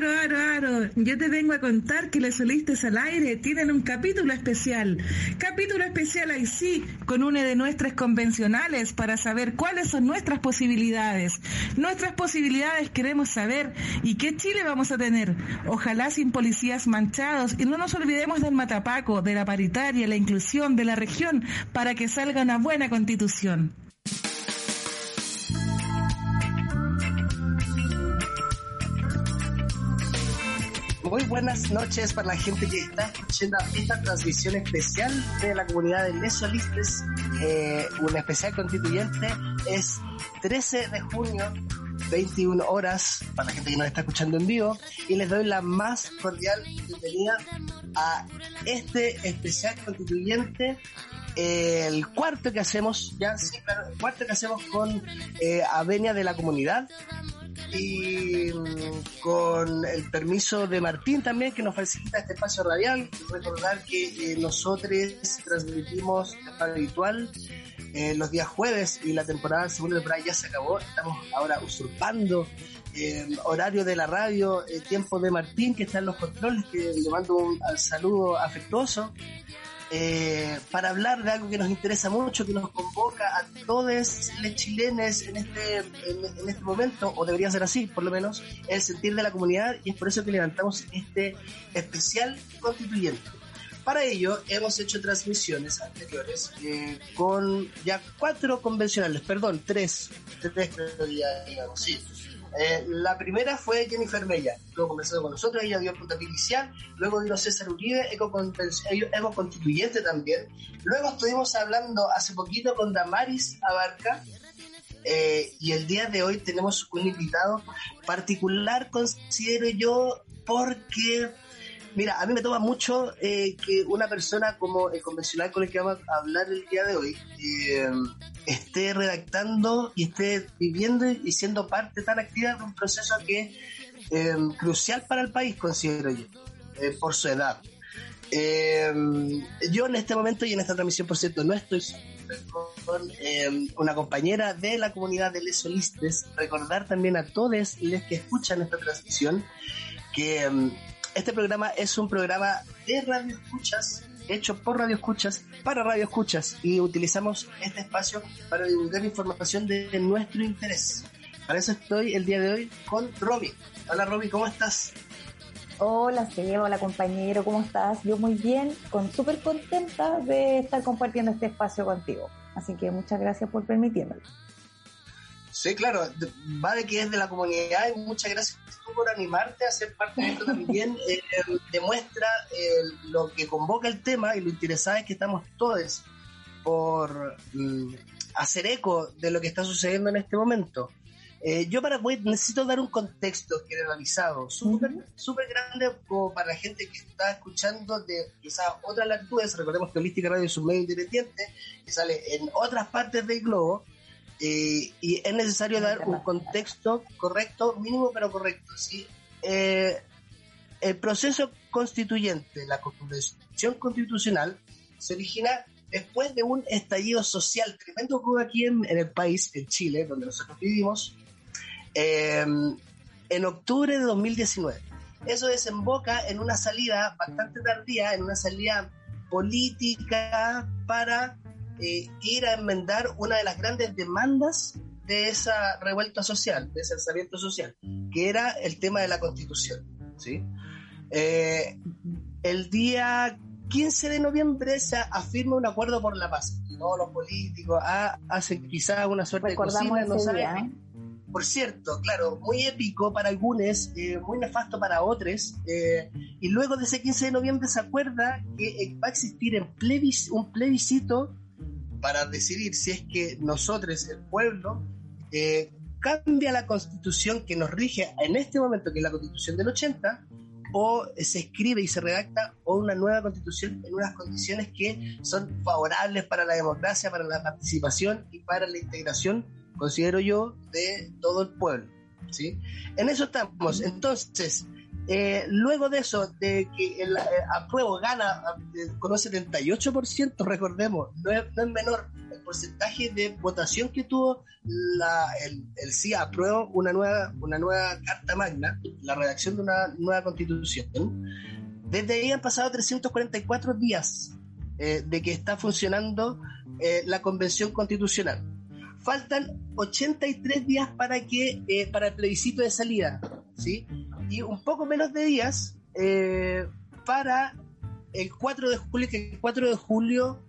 aro, aro, aro. Yo te vengo a contar que los solistas al aire tienen un capítulo especial. Capítulo especial ahí sí, con una de nuestras convencionales para saber cuáles son nuestras posibilidades. Nuestras posibilidades queremos saber y qué Chile vamos a tener. Ojalá sin policías manchados y no nos olvidemos del matapaco, de la paritaria, la inclusión de la región para que salga una buena constitución. Muy buenas noches para la gente que está escuchando esta transmisión especial de la comunidad de Les Solistes, eh, un especial constituyente. Es 13 de junio, 21 horas, para la gente que nos está escuchando en vivo, y les doy la más cordial bienvenida a este especial constituyente el cuarto que hacemos, ya sí, claro, el cuarto que hacemos con eh, Avenia de la Comunidad, y mm, con el permiso de Martín también que nos facilita este espacio radial. Recordar que eh, nosotros transmitimos de habitual eh, los días jueves y la temporada segunda temporada ya se acabó. Estamos ahora usurpando eh, horario de la radio, tiempo de Martín que está en los controles, que le mando un saludo afectuoso eh, para hablar de algo que nos interesa mucho, que nos convoca a todos los chilenos en este, en, este momento, o debería ser así, por lo menos, el sentir de la comunidad, y es por eso que levantamos este especial constituyente. Para ello hemos hecho transmisiones anteriores eh, con ya cuatro convencionales, perdón, tres, tres ya digamos, sí eh, la primera fue Jennifer Mella, luego comenzó con nosotros, ella dio punta inicial, luego dio César Uribe, eco, eco constituyente también. Luego estuvimos hablando hace poquito con Damaris Abarca, eh, y el día de hoy tenemos un invitado particular, considero yo, porque Mira, a mí me toma mucho eh, que una persona como el convencional con el que vamos a hablar el día de hoy eh, esté redactando y esté viviendo y siendo parte tan activa de un proceso que es eh, crucial para el país, considero yo, por su edad. yo en este momento y en esta transmisión, por cierto, no estoy con una compañera de la comunidad de Les Solistes. Recordar también a todos los que escuchan esta transmisión que este programa es un programa de radio escuchas, hecho por radio escuchas, para radio escuchas, y utilizamos este espacio para divulgar información de nuestro interés. Para eso estoy el día de hoy con Romy. Hola Romy, ¿cómo estás? Hola, Seba, hola compañero, ¿cómo estás? Yo muy bien, con súper contenta de estar compartiendo este espacio contigo. Así que muchas gracias por permitírmelo. Sí, claro, va de que es de la comunidad y muchas gracias por animarte a ser parte de esto también. Eh, demuestra eh, lo que convoca el tema y lo interesante es que estamos todos por mm, hacer eco de lo que está sucediendo en este momento. Eh, yo para necesito dar un contexto generalizado, súper super grande para la gente que está escuchando de quizás otras latitudes. Recordemos que Holística Radio es un medio independiente que sale en otras partes del globo eh, y es necesario dar un contexto correcto, mínimo pero correcto. ¿sí? Eh, el proceso constituyente, la convención constitucional, se origina después de un estallido social tremendo que hubo aquí en, el país, en Chile, donde nosotros vivimos, em, en octubre de 2019. Eso desemboca en una salida bastante tardía, en una salida política para eh, ir a enmendar una de las grandes demandas de esa revuelta social, de ese alzamiento social, que era el tema de la constitución. ¿sí? Eh, el día 15 de noviembre se afirma un acuerdo por la paz. Todos los políticos ah, hacen quizás una suerte de cocina, no ¿eh? Por cierto, claro, muy épico para algunos, muy nefasto para otros. y luego de ese 15 de noviembre se acuerda que va a existir en un plebiscito para decidir si es que nosotros, el pueblo, eh, cambia la constitución que nos rige en este momento, que es la constitución del 80, o se escribe y se redacta o una nueva constitución en unas condiciones que son favorables para la democracia, para la participación y para la integración, considero yo, de todo el pueblo. ¿sí? En eso estamos. Entonces, eh, luego de eso, de que el apruebo gana con un 78%, recordemos, no es, menor el porcentaje de votación que tuvo el, el sí apruebo una nueva, una nueva carta magna, la redacción de una nueva constitución. Desde ahí han pasado 344 días eh, de que está funcionando eh, la convención constitucional. Faltan 83 días para que eh, para el plebiscito de salida, ¿sí? Y un poco menos de días para el 4 de julio, que el 4 de julio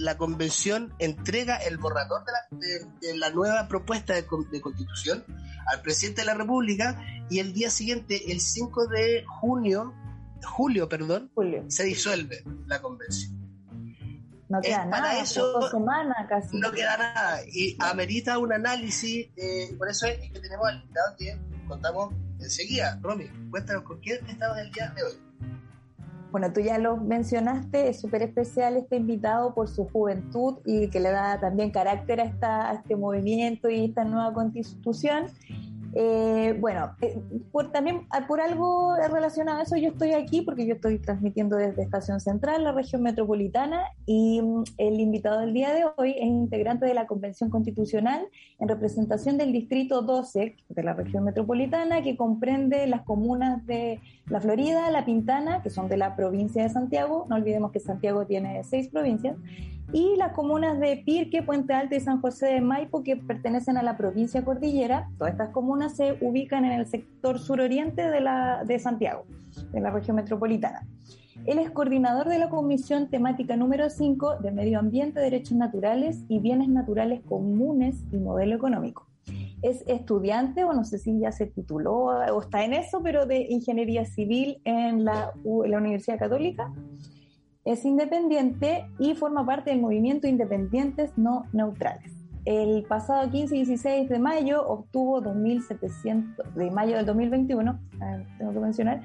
la convención entrega el borrador de la, nueva propuesta de, de, constitución al presidente de la República y el día siguiente, el 5 de junio, julio, perdón, se disuelve la convención. No queda nada, eso, casi. No queda nada y amerita un análisis, eh, por eso es que tenemos al invitado que contamos enseguida. Romy, cuéntanos con quién estamos el día de hoy. Bueno, tú ya lo mencionaste, es súper especial este invitado por su juventud y que le da también carácter a, esta, a este movimiento y esta nueva constitución. Eh, bueno, eh, por, también ah, por algo relacionado a eso yo estoy aquí porque yo estoy transmitiendo desde Estación Central, la región metropolitana, y mm, el invitado del día de hoy es integrante de la Convención Constitucional en representación del Distrito 12 de la región metropolitana, que comprende las comunas de La Florida, La Pintana, que son de la provincia de Santiago, no olvidemos que Santiago tiene seis provincias, y las comunas de Pirque, Puente Alto y San José de Maipo, que pertenecen a la provincia Cordillera. Todas estas comunas se ubican en el sector suroriente de, la, de Santiago, de la región metropolitana. Él es coordinador de la Comisión Temática número 5 de Medio Ambiente, Derechos Naturales y Bienes Naturales Comunes y Modelo Económico. Es estudiante, o no sé si ya se tituló o está en eso, pero de Ingeniería Civil en la, la Universidad Católica es independiente y forma parte del movimiento Independientes No Neutrales. El pasado 15 y 16 de mayo obtuvo 2.700, de mayo del 2021, tengo que mencionar,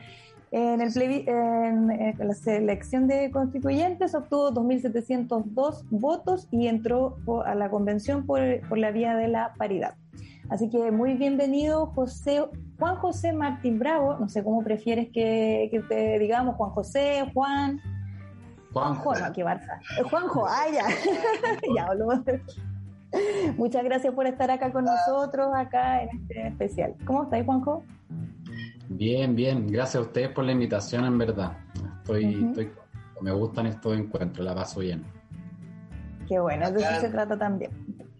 en, el en, la selección de constituyentes obtuvo 2.702 votos y entró a la convención por, por, la vía de la paridad. Así que muy bienvenido, José, Juan José Martín Bravo, no sé cómo prefieres que, que te digamos, Juan José, Juan. Juanjo, no, qué Barça. Juanjo, ah, ya. ya Muchas gracias por estar acá con nosotros, acá en este especial. ¿Cómo estáis, Juanjo? Bien, bien. Gracias a ustedes por la invitación, en verdad. Estoy, estoy me gustan estos encuentros, la paso bien. Qué bueno, de eso se trata también.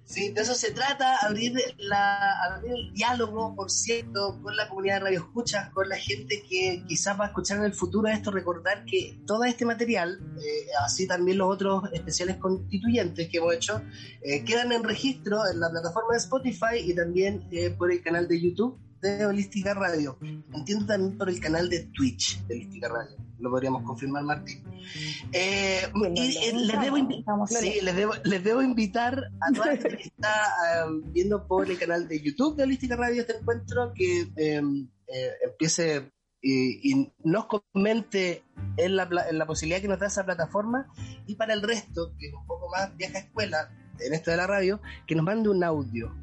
Sí, de eso se trata, abrir, la, abrir el diálogo, por cierto, con la comunidad de Radio Escuchas, con la gente que quizás va a escuchar en el futuro esto, recordar que todo este material, eh, así también los otros especiales constituyentes que hemos hecho, eh, quedan en registro en la plataforma de Spotify y también eh, por el canal de YouTube de Holística Radio. Entiendo también por el canal de Twitch de Holística Radio. Lo podríamos confirmar, Martín. Eh, y, les, debo sí, les, debo, les, debo invitar a toda la gente que está um, viendo por el canal de YouTube de Holística Radio este encuentro que em, eh, empiece y, nos comente en la, en la posibilidad que nos da esa plataforma y para el resto, que es un poco más vieja escuela en esto de la radio, que nos mande un audio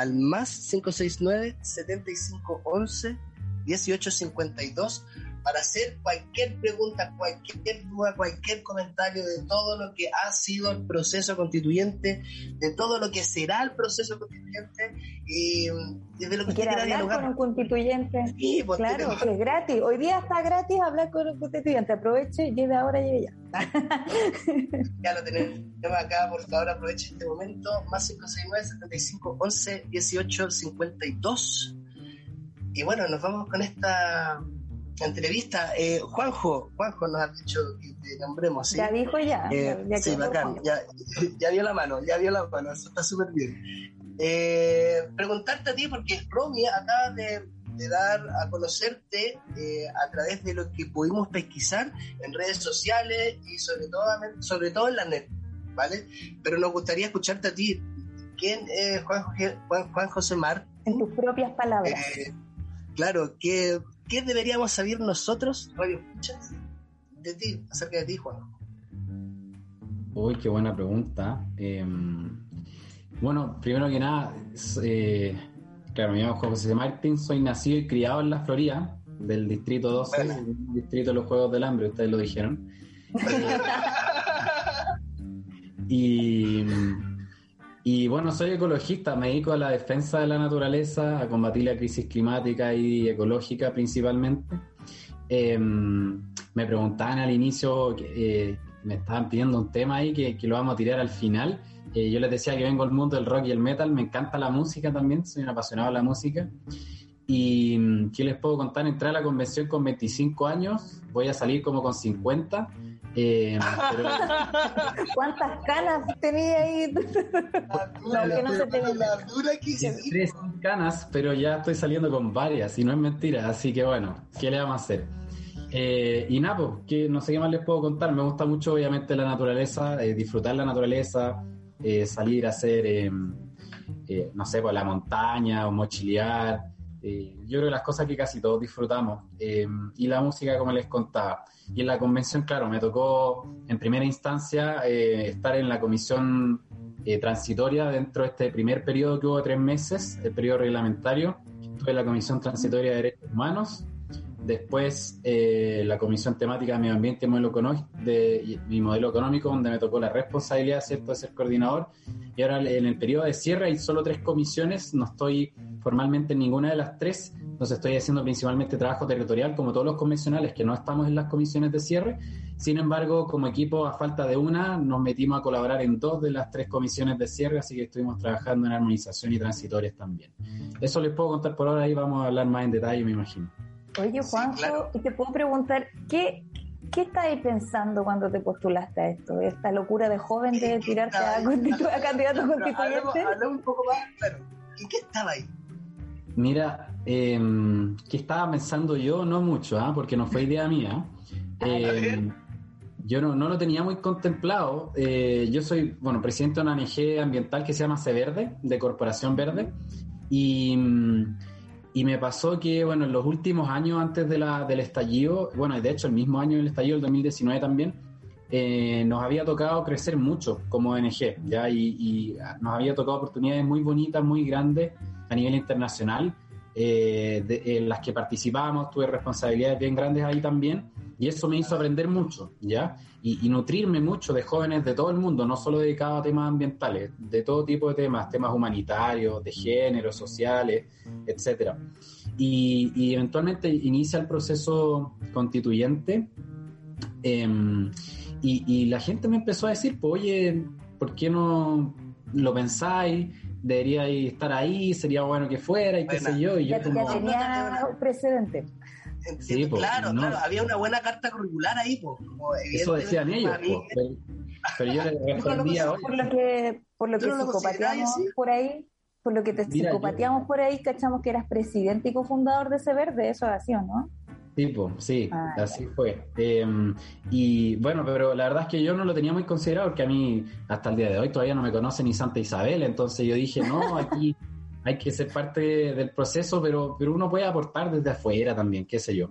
al más 569 7511 1852 para hacer cualquier pregunta, cualquier duda, cualquier comentario de todo lo que ha sido el proceso constituyente, de todo lo que será el proceso constituyente y desde lo que quiera hablar con un constituyente. Sí, pues, claro, que es gratis. Hoy día está gratis hablar con un constituyente. Aproveche, lleve ahora, lleve ya. ya lo tenemos acá, por favor, aproveche este momento. Más 569 75 11 18 52. Y bueno, nos vamos con esta entrevista. Eh, Juanjo, Juanjo nos ha dicho que te nombremos. ¿sí? Ya dijo ya. Eh, sí, bacán. Ya, ya vio la mano, ya vio la mano. Eso está súper bien. Eh, preguntarte a ti, porque Romy acaba de, dar a conocerte a través de lo que pudimos pesquisar en redes sociales y sobre todo, sobre todo en la net, ¿vale? Pero nos gustaría escucharte a ti. ¿Quién es Juan, Juan, José Mar? En tus propias palabras. claro, que ¿qué deberíamos saber nosotros, Radio de ti, acerca de ti, Juan? Uy, qué buena pregunta. Em, bueno, primero que nada, eh, claro, me llamo José Martín, soy nacido y criado en la Florida. del Distrito 12, Distrito de los Juegos del Hambre, ustedes lo dijeron. y, y bueno, soy ecologista, me dedico a la defensa de la naturaleza, a combatir la crisis climática y ecológica principalmente. Em, me preguntaban al inicio, eh, me estaban pidiendo un tema ahí que, que lo vamos a tirar al final. Eh, yo les decía que vengo del mundo del rock y el metal, me encanta la música también, soy un apasionado de la música. Y ¿qué les puedo contar? Entré a la convención con 25 años, voy a salir como con 50. Eh, ¿Cuántas canas tenía ahí? La, que no se te la dura que Tres canas, pero ya estoy saliendo con varias y no es mentira, así que bueno, ¿qué le vamos a hacer? Eh, y nada, pues, que no sé qué más les puedo contar. Me gusta mucho, obviamente, la naturaleza, eh, disfrutar la naturaleza, eh, salir a hacer, em, no sé, por pues, la montaña o mochilear. Yo creo que las cosas que casi todos disfrutamos. Em, y la música, como les contaba. Y en la convención, claro, me tocó en primera instancia estar en la comisión transitoria dentro de este primer periodo que hubo de tres meses, el periodo reglamentario. Estuve en la comisión transitoria de derechos humanos Después, eh, la Comisión Temática de Medio Ambiente y Modelo, de, mi modelo Económico, donde me tocó la responsabilidad ¿cierto? de ser coordinador. Y ahora en el periodo de cierre hay solo tres comisiones, no estoy formalmente en ninguna de las tres, entonces estoy haciendo principalmente trabajo territorial, como todos los convencionales, que no estamos en las comisiones de cierre. Sin embargo, como equipo, a falta de una, nos metimos a colaborar en dos de las tres comisiones de cierre, así que estuvimos trabajando en armonización y transitorias también. Eso les puedo contar por ahora, y vamos a hablar más en detalle, me imagino. Oye, Juanjo, y te puedo preguntar, ¿qué, ¿qué estabas pensando cuando te postulaste a esto? ¿Esta locura de joven de tirarte a, a, candidato constituyente? Hablamos un poco más, claro. ¿Y qué estaba ahí? Mira, eh, ¿qué estaba pensando yo? No mucho, ¿ah? porque no fue idea mía. Eh, yo no, no, lo tenía muy contemplado. Eh, yo soy, bueno, presidente de una ONG ambiental que se llama Verde, de Corporación Verde, y y me pasó que, bueno, en los últimos años antes de la, del estallido, bueno, de hecho el mismo año del estallido, el 2019 también, eh, nos había tocado crecer mucho como ONG, ¿ya? Y, nos había tocado oportunidades muy bonitas, muy grandes a nivel internacional, eh, en las que participábamos, tuve responsabilidades bien grandes ahí también, y eso me hizo aprender mucho, ¿ya? Y, nutrirme mucho de jóvenes de todo el mundo, no solo dedicados a temas ambientales, de todo tipo de temas, temas humanitarios, de género, sociales, etcétera. Y, eventualmente inicia el proceso constituyente. Em, y, la gente me empezó a decir, pues, oye, ¿por qué no lo pensáis? Debería estar ahí, sería bueno que fuera y qué sé yo. Y ya, yo como, tenía precedente. Sí, claro, claro, había una buena carta curricular ahí. Eso decían ellos, pero, yo le respondía Por lo que, por lo que psicopateamos por ahí, por lo que te psicopateamos por ahí, cachamos que eras presidente y cofundador de ese verde, eso ha sido, ¿no? Sí, sí, ah, así fue. Em, y bueno, pero la verdad es que yo no lo tenía muy considerado porque a mí hasta el día de hoy todavía no me conoce ni Santa Isabel, entonces yo dije, no, aquí hay que ser parte del proceso, pero, pero uno puede aportar desde afuera también, qué sé yo.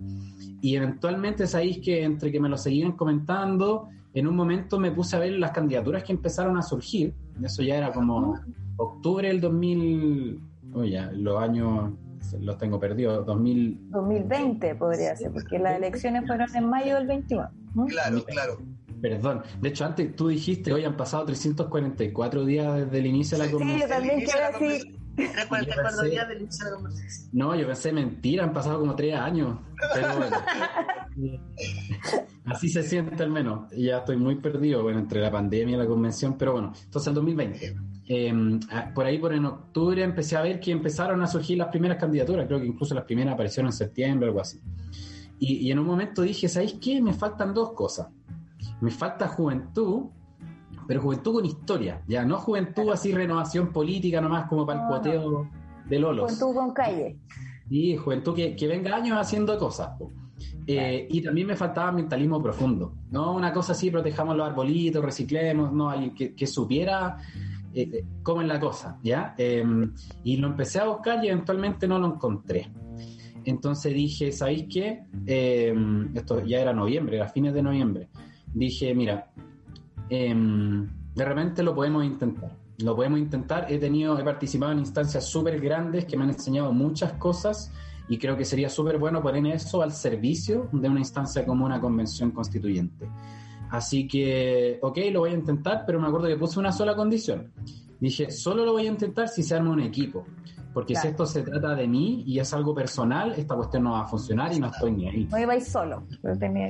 Y eventualmente sabéis que entre que me lo seguían comentando, en un momento me puse a ver las candidaturas que empezaron a surgir, eso ya era como octubre del 2000, oye, los años los tengo perdidos, 2000... 2020 podría ser, porque las elecciones fueron en mayo del 21. Claro, claro. Perdón, de hecho antes tú dijiste, hoy han pasado 344 días desde el inicio de la conversación. Sí, yo también quiero decir no, yo pensé mentira, han pasado como tres años. Pero bueno. así se siente al menos. Ya estoy muy perdido, bueno, entre la pandemia y la convención, pero bueno, entonces el 2020. Em, por ahí, por en octubre, empecé a ver que empezaron a surgir las primeras candidaturas. Creo que incluso las primeras aparecieron en septiembre algo así. Y, y en un momento dije, ¿sabéis qué? Me faltan dos cosas. Me falta juventud pero juventud con historia, ya, no juventud así renovación política nomás como para el cuoteo de Lolos. Juventud con calle. Y juventud que, que venga años haciendo cosas. Eh, y también me faltaba mentalismo profundo, no una cosa así, protejamos los arbolitos, reciclemos, no, alguien que, que supiera eh, eh, cómo es la cosa, ¿ya? Em, y lo empecé a buscar y eventualmente no lo encontré. Entonces dije, ¿sabéis qué? Em, esto ya era noviembre, era fines de noviembre. Dije, mira, Em, de repente lo podemos intentar. Lo podemos intentar. He tenido, he participado en instancias súper grandes que me han enseñado muchas cosas y creo que sería súper bueno poner eso al servicio de una instancia como una convención constituyente. Así que, ok, lo voy a intentar, pero me acuerdo que puse una sola condición. Dije, solo lo voy a intentar si se arma un equipo. Porque si esto se trata de mí y es algo personal, esta cuestión no va a funcionar y no estoy ni ahí. No ibais solo.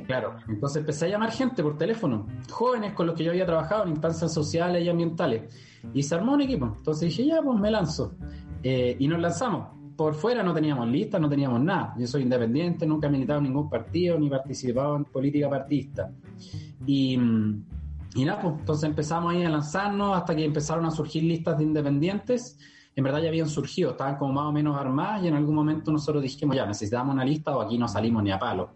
Claro, entonces empecé a llamar gente por teléfono, jóvenes con los que yo había trabajado en instancias sociales y ambientales. Y se armó un equipo. Entonces dije, ya, pues me lanzo. Eh, y nos lanzamos. Por fuera no teníamos listas, no teníamos nada. Yo soy independiente, nunca he militado en ningún partido ni participado en política partista. Y, y nada, pues entonces empezamos ahí a lanzarnos hasta que empezaron a surgir listas de independientes en verdad ya habían surgido, estaban como más o menos armadas y en algún momento nosotros dijimos, ya, necesitamos una lista o aquí no salimos ni a palo.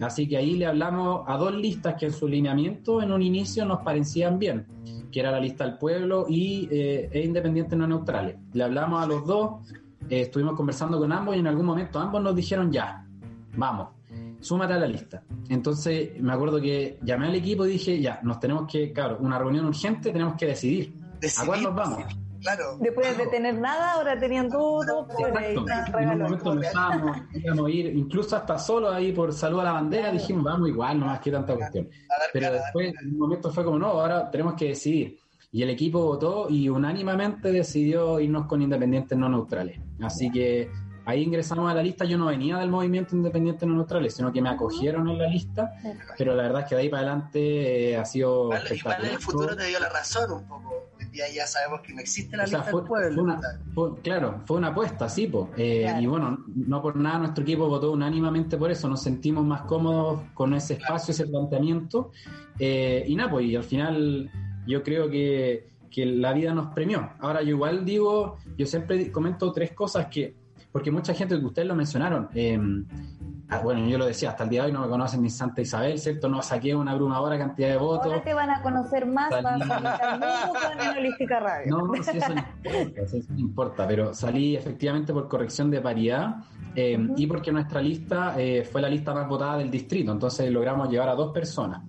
Así que ahí le hablamos a dos listas que en su lineamiento en un inicio nos parecían bien, que era la lista del pueblo y eh, e independientes no neutrales. Le hablamos a los dos, eh, estuvimos conversando con ambos y en algún momento ambos nos dijeron ya, vamos, súmate a la lista. Entonces me acuerdo que llamé al equipo y dije, ya, nos tenemos que, claro, una reunión urgente, tenemos que decidir. ¿A cuál nos vamos? Después de tener nada, ahora tenían todo. en un momento pensábamos, íbamos a ir incluso hasta solo ahí por salud a la bandera, dijimos, vamos igual, no más que tanta cuestión. Pero después, en un momento fue como, no, ahora tenemos que decidir. Y el equipo votó y unánimemente decidió irnos con independientes no neutrales. Así que ahí ingresamos a la lista. Yo no venía del movimiento independiente no neutrales, sino que me acogieron en la lista. Pero la verdad es que de ahí para adelante eh, ha sido. Igual, en el futuro te dio la razón un poco ya sabemos que no existe la lista del pueblo. claro, fue una apuesta, sí, eh, y bueno, no por nada nuestro equipo votó unánimamente por eso, nos sentimos más cómodos con ese espacio, ese planteamiento, eh, y nada, pues, y al final yo creo que, que la vida nos premió. Ahora yo igual digo, yo siempre comento tres cosas que, porque mucha gente, ustedes lo mencionaron, eh, bueno, yo lo decía, hasta el día de hoy no me conocen ni Santa Isabel, ¿cierto? No saqué una abrumadora cantidad de votos. Ahora te van a conocer más, salí... a Radio. No, no, sí, eso no importa, eso no importa, pero salí efectivamente por corrección de paridad eh, y porque nuestra lista eh, fue la lista más votada del distrito, entonces logramos llevar a dos personas.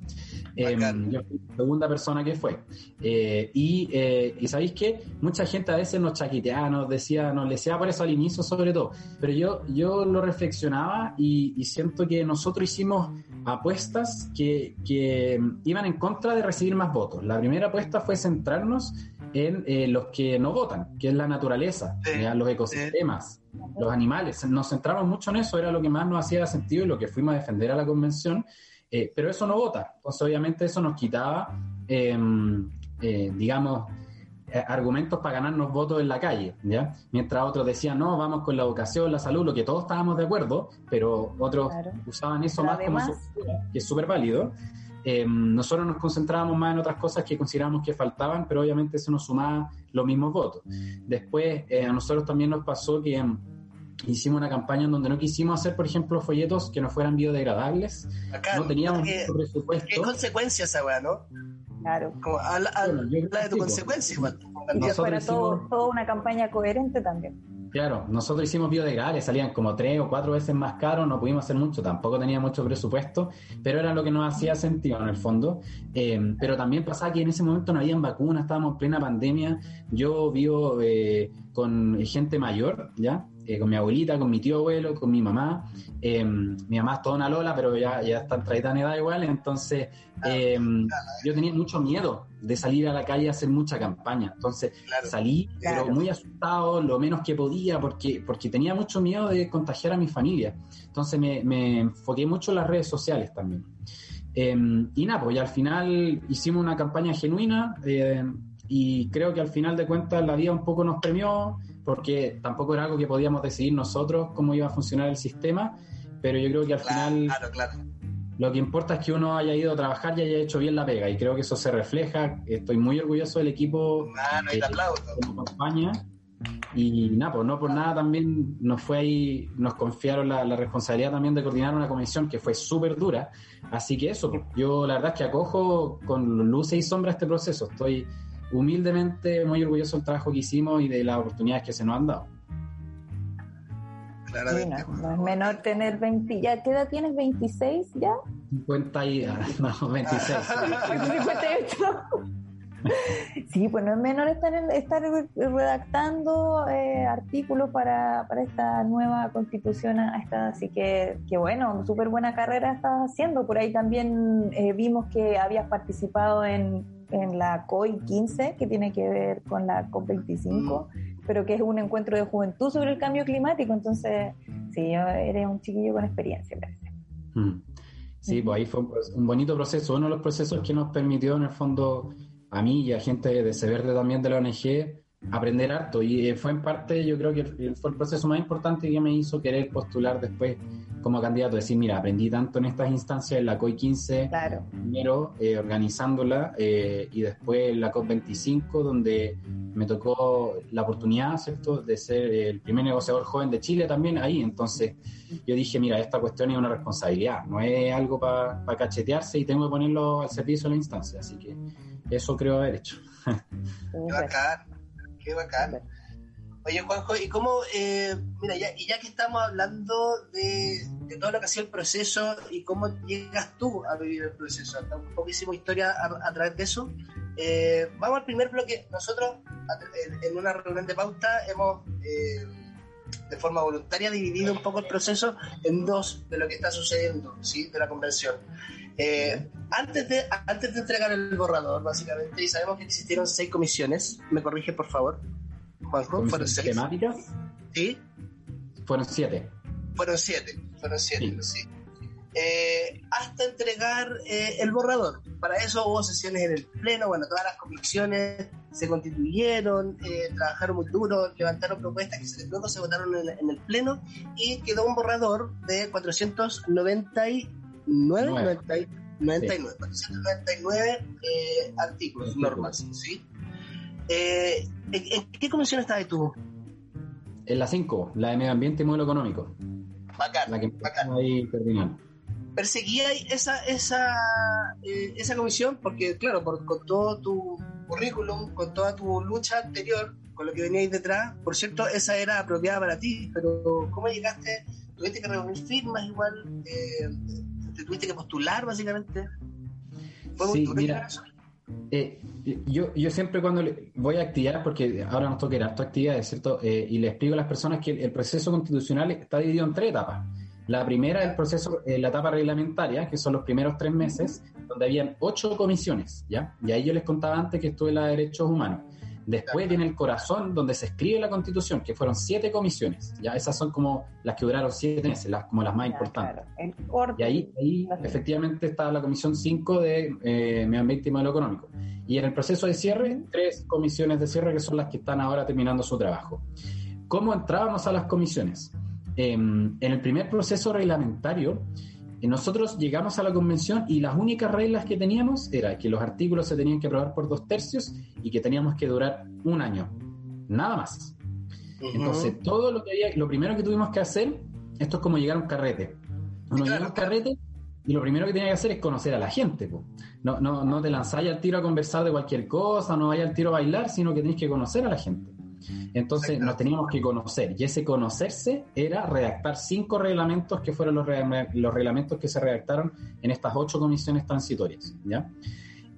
Em, yo fui la segunda persona que fue. Eh, y, eh, y sabéis que mucha gente a veces nos chaqueteaba, nos decía, nos decía por eso al inicio sobre todo, pero yo, yo lo reflexionaba y, siento que nosotros hicimos apuestas que, que, iban en contra de recibir más votos. La primera apuesta fue centrarnos en eh, los que no votan, que es la naturaleza, los ecosistemas, los animales. Nos centramos mucho en eso, era lo que más nos hacía sentido y lo que fuimos a defender a la convención. Eh, pero eso no vota. Entonces, obviamente, eso nos quitaba, em, eh, digamos, eh, argumentos para ganarnos votos en la calle, ¿ya? Mientras otros decían, no, vamos con la educación, la salud, lo que todos estábamos de acuerdo, pero otros usaban eso más como su, que es súper válido. Em, nosotros nos concentrábamos más en otras cosas que considerábamos que faltaban, pero obviamente eso nos sumaba los mismos votos. Después, a nosotros también nos pasó que em, hicimos una campaña en donde no quisimos hacer, por ejemplo, folletos que no fueran biodegradables. no teníamos mucho presupuesto. ¿Qué consecuencias esa weá, no? Claro. Como habla, de tu consecuencia igual. Que fuera todo, toda una campaña coherente también. Claro, nosotros hicimos biodegradables, salían como tres o cuatro veces más caros, no pudimos hacer mucho, tampoco tenía mucho presupuesto, pero era lo que nos hacía sentido en el fondo. Eh, pero también pasaba que en ese momento no habían vacunas, estábamos en plena pandemia. Yo vivo eh, con gente mayor, ¿ya? Eh, con mi abuelita, con mi tío abuelo, con mi mamá. Eh, mi mamá es toda una lola, pero ya, ya está en edad igual, entonces eh, yo tenía mucho miedo de salir a la calle a hacer mucha campaña. Entonces salí, pero muy asustado, lo menos que podía, porque, porque tenía mucho miedo de contagiar a mi familia. Entonces me, me enfoqué mucho en las redes sociales también. y nada, pues ya al final hicimos una campaña genuina y creo que al final de cuentas la vida un poco nos premió porque tampoco era algo que podíamos decidir nosotros cómo iba a funcionar el sistema, pero yo creo que al final lo que importa es que uno haya ido a trabajar y haya hecho bien la pega, y creo que eso se refleja. Estoy muy orgulloso del equipo que nos acompaña. Y nada, pues no por nada también nos fue ahí, nos confiaron la, responsabilidad también de coordinar una comisión que fue súper dura. Así que eso, yo la verdad es que acojo con luces y sombras este proceso. Estoy humildemente muy orgulloso del trabajo que hicimos y de las oportunidades que se nos han dado. Claramente. no, es menor tener 20, ¿ya qué edad tienes? ¿26 ya? 50 y, ah, no, 26. 58. Sí, pues no es menor estar, estar redactando eh, artículos para, para, esta nueva constitución, así que, que bueno, súper buena carrera estás haciendo. Por ahí también eh, vimos que habías participado en, en la COI 15, que tiene que ver con la COP25, pero que es un encuentro de juventud sobre el cambio climático. Entonces, sí, eres un chiquillo con experiencia, parece. Mm. Sí, pues ahí fue un bonito proceso, uno de los procesos que nos permitió en el fondo a mí y a gente de Severde también de la ONG aprender harto y eh, fue en parte yo creo que fue el proceso más importante que me hizo querer postular después como candidato, decir, mira, aprendí tanto en estas instancias, en la COI 15, claro. primero eh, organizándola eh, y después en la COP 25 donde me tocó la oportunidad, ¿cierto?, de ser el primer negociador joven de Chile también ahí, entonces yo dije, mira, esta cuestión es una responsabilidad, no es algo para cachetearse y tengo que ponerlo al servicio de la instancia, así que eso creo haber hecho. Qué bacán. Oye, Juanjo, y cómo, eh, mira, ya, y ya que estamos hablando de, todo lo que ha sido el proceso y cómo llegas tú a vivir el proceso, un poquísimo historia a, través de eso, eh, vamos al primer bloque. Nosotros, en, una reunión de pauta, hemos eh, de forma voluntaria dividido un poco el proceso en dos de lo que está sucediendo, ¿sí? De la convención. Eh, antes, de, antes de entregar el borrador, básicamente, y sabemos que existieron seis comisiones, ¿me corrige por favor? Juanjo, ¿fueron seis? ¿Temáticas? Sí. Fueron siete. Fueron siete, fueron siete, sí. Eh, hasta entregar eh, el borrador. Para eso hubo sesiones en el Pleno, bueno, todas las comisiones se constituyeron, trabajaron muy duro, levantaron propuestas que luego se votaron en, en, el Pleno y quedó un borrador de 490 y 99, 99, eh, artículos, normas, ¿sí? Eh, ¿en, qué comisión estabas tú? En la 5, la de medio ambiente y modelo económico. Bacán, la que bacán. ahí ¿Perseguía esa, esa, eh, esa comisión? Porque, claro, por, con todo tu currículum, con toda tu lucha anterior, con lo que veníais detrás, por cierto, esa era apropiada para ti, pero ¿cómo llegaste? ¿Tuviste que reunir firmas igual? Eh, tuviste que postular, básicamente. sí, mira, eh, yo, yo siempre cuando voy a actividades, porque ahora nos toca ir a actividades, ¿cierto? Eh, y le explico a las personas que el, proceso constitucional está dividido en tres etapas. La primera es el proceso, eh, la etapa reglamentaria, que son los primeros tres meses, donde habían ocho comisiones, ¿ya? Y ahí yo les contaba antes que estuve en la de derechos humanos. Después viene el corazón, donde se escribe la constitución, que fueron siete comisiones. Ya esas son como las que duraron siete meses, las, como las más importantes. y ahí, ahí efectivamente está la comisión 5 de eh, medio ambiente y modelo económico. Y en el proceso de cierre, tres comisiones de cierre que son las que están ahora terminando su trabajo. ¿Cómo entrábamos a las comisiones? Em, en el primer proceso reglamentario, nosotros llegamos a la convención y las únicas reglas que teníamos era que los artículos se tenían que aprobar por dos tercios y que teníamos que durar un año, nada más. Entonces, todo lo que había, lo primero que tuvimos que hacer, esto es como llegar a un carrete. Uno llega a un carrete y lo primero que tenía que hacer es conocer a la gente. No, no, no te lanzáis al tiro a conversar de cualquier cosa, no vayas al tiro a bailar, sino que tenés que conocer a la gente. Entonces nos teníamos que conocer y ese conocerse era redactar cinco reglamentos que fueron los, los reglamentos que se redactaron en estas ocho comisiones transitorias. ¿ya?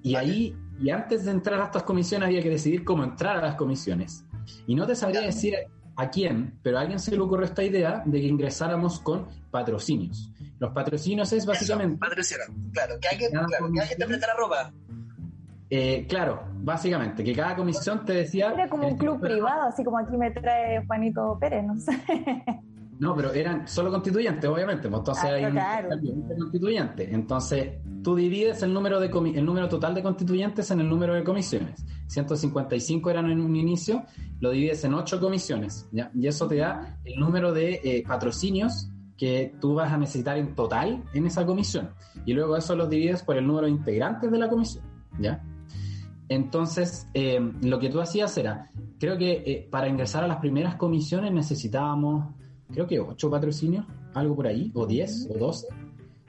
Y ahí, y antes de entrar a estas comisiones había que decidir cómo entrar a las comisiones. Y no te sabría decir a quién, pero a alguien se le ocurrió esta idea de que ingresáramos con patrocinios. Los patrocinios es básicamente... claro, que hay que, claro, que, hay que interpretar la ropa. Eh, claro, básicamente, que cada comisión te decía... Era como un club privado, así como aquí me trae Juanito Pérez, no sé. No, pero eran solo constituyentes, obviamente, pues, entonces ah, hay un constituyente. Entonces, tú divides el número, de el número total de constituyentes en el número de comisiones. 155 eran en un inicio, lo divides en 8 comisiones, ¿ya? y eso te da el número de eh, patrocinios que tú vas a necesitar en total en esa comisión. Y luego eso lo divides por el número de integrantes de la comisión, ¿ya? Entonces, eh, lo que tú hacías era, creo que eh, para ingresar a las primeras comisiones necesitábamos, creo que ocho patrocinios, algo por ahí, o diez, o doce.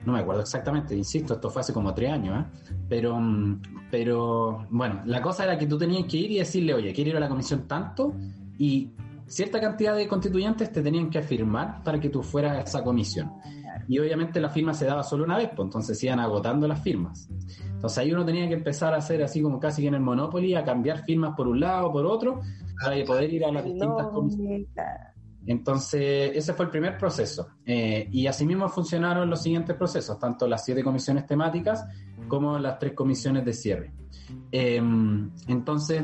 No me acuerdo exactamente, insisto, esto fue hace como tres años, ¿eh? Pero, mm, pero, bueno, la cosa era que tú tenías que ir y decirle, oye, quiero ir a la comisión tanto, y cierta cantidad de constituyentes te tenían que afirmar para que tú fueras a esa comisión. Y obviamente la firma se daba solo una vez, pues entonces iban agotando las firmas. Entonces ahí uno tenía que empezar a hacer así como casi que en el Monopoly, a cambiar firmas por un lado, por otro, para poder ir a las distintas comisiones. Entonces, ese fue el primer proceso. Eh, y asimismo funcionaron los siguientes procesos, tanto las siete comisiones temáticas como las tres comisiones de cierre. Em, entonces,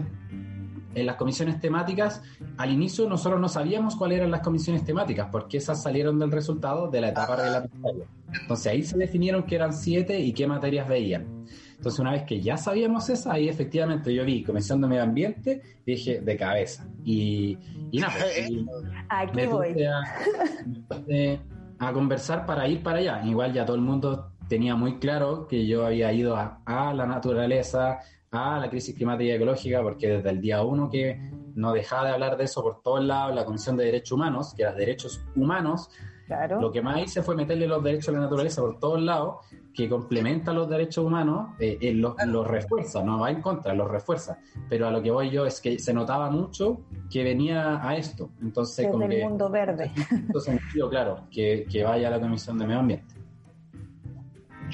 en las comisiones temáticas, al inicio nosotros no sabíamos cuáles eran las comisiones temáticas, porque esas salieron del resultado de la etapa reglamentaria. Entonces ahí se definieron que eran siete y qué materias veían. Entonces una vez que ya sabíamos esa, ahí efectivamente yo vi Comisión de Medio Ambiente y dije de cabeza. Y, nada, Aquí me voy. A, a, conversar para ir para allá. Igual ya todo el mundo tenía muy claro que yo había ido a, a la naturaleza, a la crisis climática y ecológica, porque desde el día uno que no dejaba de hablar de eso por todos lados, la Comisión de Derechos Humanos, que era derechos humanos, claro. lo que más hice fue meterle los derechos a la naturaleza por todos lados, que complementa los derechos humanos, eh, eh los, refuerza, no va en contra, los refuerza. Pero a lo que voy yo es que se notaba mucho que venía a esto. Entonces, Desde el mundo verde. En sentido, claro, que, que vaya a la Comisión de Medio Ambiente.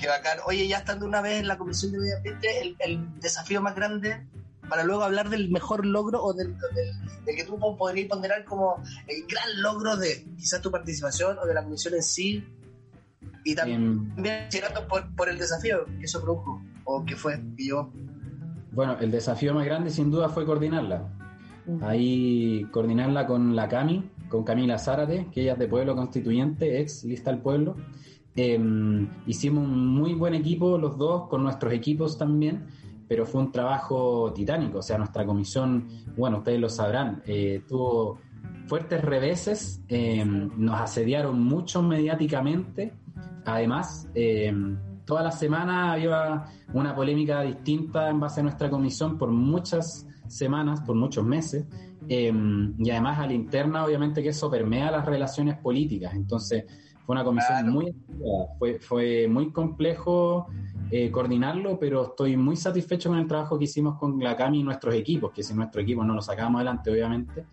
Qué bacán. Oye, ya estando una vez en la Comisión de Medio Ambiente, el, desafío más grande para luego hablar del mejor logro o del, que tú podrías ponderar como el gran logro de quizás tu participación o de la comisión en sí y también llegando por, por, el desafío que eso produjo o que fue yo. Bueno el desafío más grande sin duda fue coordinarla. Ahí coordinarla con la Cami con Camila Zárate que ella es de Pueblo Constituyente ex lista al pueblo Em, hicimos un muy buen equipo los dos, con nuestros equipos también, pero fue un trabajo titánico. O sea, nuestra comisión, bueno, ustedes lo sabrán, eh, tuvo fuertes reveses, em, nos asediaron mucho mediáticamente. Además, em, toda la semana había una polémica distinta en base a nuestra comisión por muchas semanas, por muchos meses. y además a la interna, obviamente que eso permea las relaciones políticas. Entonces, fue una comisión muy fue, fue muy complejo eh, coordinarlo, pero estoy muy satisfecho con el trabajo que hicimos con la CAMI y nuestros equipos, que si nuestro equipo no lo sacamos adelante, obviamente.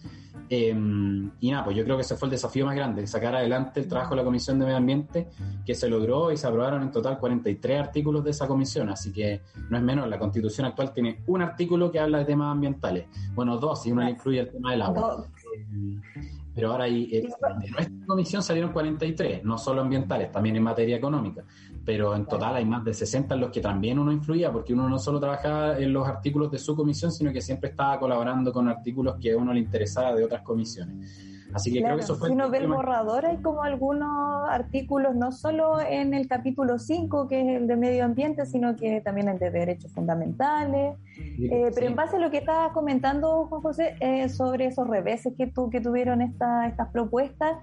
Em, y nada, pues yo creo que ese fue el desafío más grande, sacar adelante el trabajo de la Comisión de Medio Ambiente, que se logró y se aprobaron en total 43 artículos de esa comisión, así que no es menor, la constitución actual tiene un artículo que habla de temas ambientales, bueno, dos, y uno incluye el tema del agua. Pero ahora hay, eh, de nuestra comisión salieron 43, no solo ambientales, también en materia económica. Pero en total hay más de 60 en los que también uno influía, porque uno no solo trabajaba en los artículos de su comisión, sino que siempre estaba colaborando con artículos que a uno le interesaba de otras comisiones. Así que creo que eso fue... Si uno ve el borrador, hay como algunos artículos, no solo en el capítulo 5, que es el de medio ambiente, sino que también el de derechos fundamentales. Eh, pero en base a lo que estabas comentando, Juan José, eh, sobre esos reveses que, tu, que tuvieron esta, estas propuestas,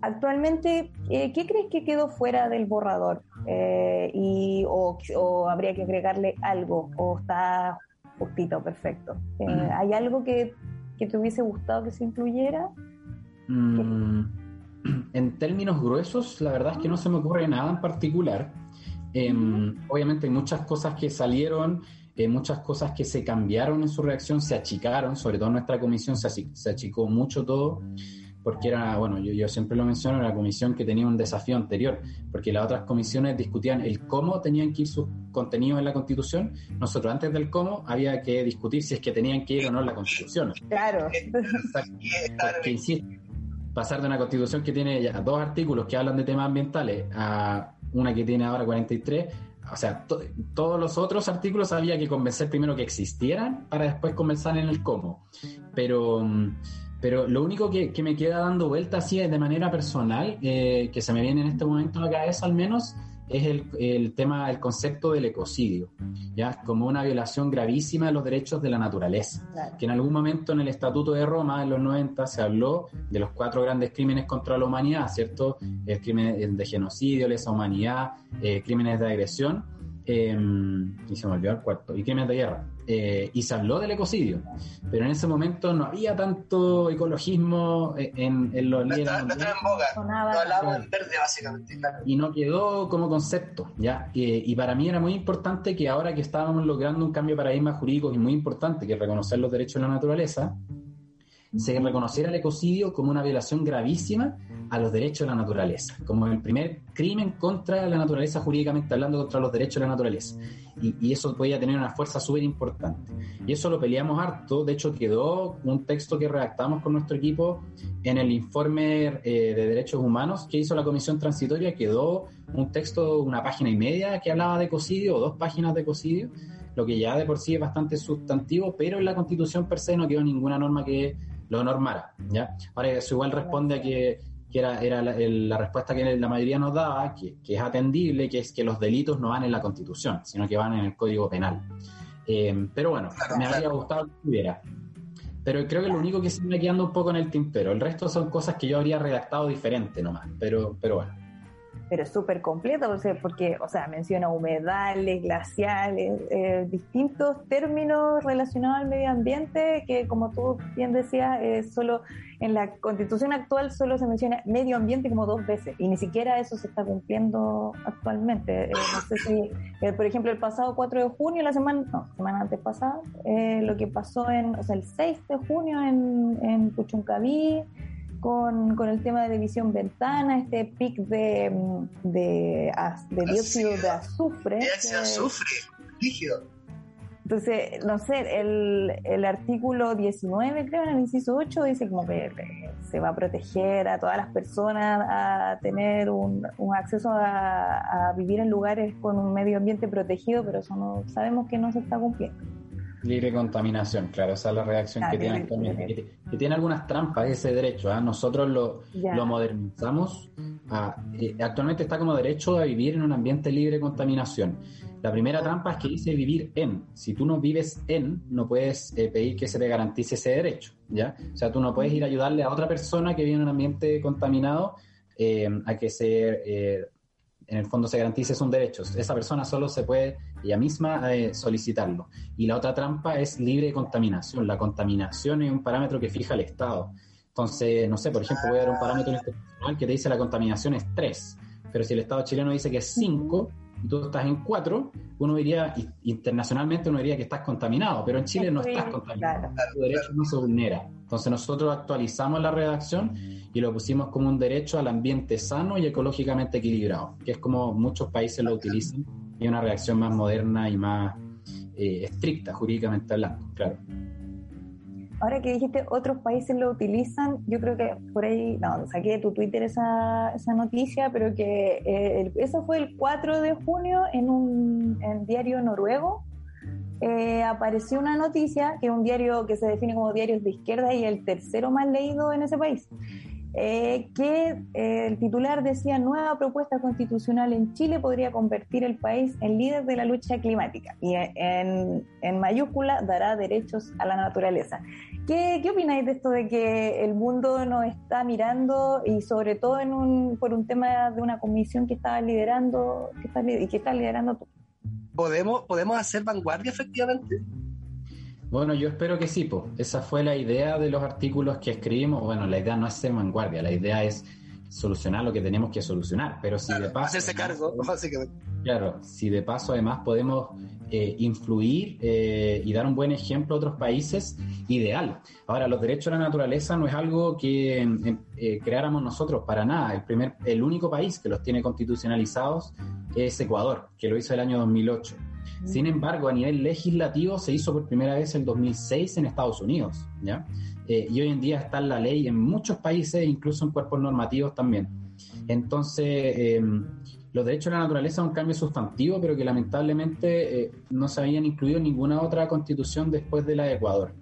actualmente, eh, ¿qué crees que quedó fuera del borrador? y, o, o, habría que agregarle algo? ¿O está justito, perfecto? ¿Hay algo que, que te hubiese gustado que se incluyera? Mm, en términos gruesos, la verdad es que no se me ocurre nada en particular. Em, obviamente hay muchas cosas que salieron, eh, muchas cosas que se cambiaron en su reacción, se achicaron, sobre todo en nuestra comisión se, achicó mucho todo, porque era, bueno, yo, yo, siempre lo menciono, era la comisión que tenía un desafío anterior, porque las otras comisiones discutían el cómo tenían que ir sus contenidos en la Constitución. Nosotros antes del cómo había que discutir si es que tenían que ir o no en la Constitución. Claro. Porque, insisto, pasar de una constitución que tiene ya dos artículos que hablan de temas ambientales a una que tiene ahora 43, o sea, todos los otros artículos había que convencer primero que existieran para después conversar en el cómo. Pero, pero lo único que, me queda dando vuelta así de manera personal, eh, que se me viene en este momento a la cabeza al menos, es el, el, tema, el concepto del ecocidio, ya como una violación gravísima de los derechos de la naturaleza. Que en algún momento en el Estatuto de Roma, en los 90, se habló de los cuatro grandes crímenes contra la humanidad, ¿cierto? El crimen de genocidio, lesa humanidad, eh, crímenes de agresión, eh, y se me olvidó el cuarto, y crímenes de guerra. Eh, y se habló del ecocidio, pero en ese momento no había tanto ecologismo en, en los no estaba, no estaba en boga, no hablaba en verde básicamente. Y no quedó como concepto, ¿ya? y para mí era muy importante que ahora que estábamos logrando un cambio de paradigma jurídico y muy importante, que es reconocer los derechos de la naturaleza, se reconociera el ecocidio como una violación gravísima a los derechos de la naturaleza, como el primer crimen contra la naturaleza jurídicamente hablando, contra los derechos de la naturaleza. Y, eso podía tener una fuerza súper importante. Y eso lo peleamos harto, de hecho quedó un texto que redactamos con nuestro equipo en el informe eh, de derechos humanos que hizo la Comisión Transitoria, quedó un texto, una página y media que hablaba de ecocidio, o dos páginas de ecocidio, lo que ya de por sí es bastante sustantivo, pero en la Constitución per se no quedó ninguna norma que lo normara. ¿ya? Ahora, eso igual responde a que, era, era la, respuesta que la mayoría nos daba, que, es atendible, que es que los delitos no van en la Constitución, sino que van en el Código Penal. Eh, pero bueno, me habría gustado que hubiera. Pero creo que lo único que se me quedando un poco en el tintero. El resto son cosas que yo habría redactado diferente nomás. Pero, pero bueno pero súper completo, porque, o sea, menciona humedales, glaciales, eh, distintos términos relacionados al medio ambiente que, como tú bien decías, eh, solo en la constitución actual solo se menciona medio ambiente como dos veces y ni siquiera eso se está cumpliendo actualmente. Eh, no sé si, por ejemplo, el pasado 4 de junio, la semana, no, semana antes pasada, lo que pasó en, o sea, el 6 de junio en, en Puchuncaví, con, con el tema de división ventana, este pic de, de, de dióxido de azufre. De azufre, líquido. Entonces, no sé, el, el artículo 19, creo, en el inciso 8, dice como que se va a proteger a todas las personas a tener un, un acceso a, a, vivir en lugares con un medio ambiente protegido, pero eso no sabemos que no se está cumpliendo. Libre contaminación, claro, esa es la reacción que tiene actualmente. Que, tiene algunas trampas ese derecho. ¿ah? Nosotros lo, lo modernizamos. Eh, actualmente está como derecho a vivir en un ambiente libre de contaminación. La primera trampa es que dice vivir en. Si tú no vives en, no puedes eh, pedir que se te garantice ese derecho. ¿ya? O sea, tú no puedes ir a ayudarle a otra persona que vive en un ambiente contaminado eh, a que se en el fondo se garantice un derecho. Esa persona solo se puede ella misma eh, solicitarlo. Y la otra trampa es libre de contaminación. La contaminación es un parámetro que fija el Estado. Entonces, no sé, por ejemplo, voy a dar un parámetro internacional que te dice la contaminación es 3, pero si el Estado chileno dice que es 5 y tú estás en 4, uno diría, internacionalmente uno diría que estás contaminado, pero en Chile no estás contaminado. Tu derecho no se vulnera. Entonces nosotros actualizamos la redacción y lo pusimos como un derecho al ambiente sano y ecológicamente equilibrado, que es como muchos países lo utilizan y una redacción más moderna y más eh, estricta jurídicamente hablando, claro. Ahora que dijiste otros países lo utilizan, yo creo que por ahí, no, saqué de tu Twitter esa, esa noticia, pero que eh, eso fue el 4 de junio en un en diario noruego, eh, apareció una noticia, que es un diario que se define como diarios de izquierda y el tercero más leído en ese país, eh, que eh, el titular decía, nueva propuesta constitucional en Chile podría convertir el país en líder de la lucha climática y en, mayúscula dará derechos a la naturaleza. ¿Qué, ¿Qué, opináis de esto de que el mundo nos está mirando y sobre todo en un, por un tema de una comisión que estaba liderando que está, y que está liderando tú? ¿Podemos, ¿Podemos hacer vanguardia efectivamente? Bueno, yo espero que sí, pues. Esa fue la idea de los artículos que escribimos. Bueno, la idea no es ser vanguardia, la idea es solucionar lo que tenemos que solucionar. Pero si de paso. Hacerse cargo, básicamente. Claro, si de paso además podemos eh, influir eh, y dar un buen ejemplo a otros países, ideal. Ahora, los derechos de la naturaleza no es algo que eh, creáramos nosotros para nada. El, primer, el único país que los tiene constitucionalizados es Ecuador, que lo hizo el año 2008. Sin embargo, a nivel legislativo se hizo por primera vez en 2006 en Estados Unidos, ¿ya? Eh, y hoy en día está en la ley en muchos países, incluso en cuerpos normativos también. Entonces, em, los derechos de la naturaleza es un cambio sustantivo, pero que lamentablemente eh, no se habían incluido en ninguna otra constitución después de la de Ecuador.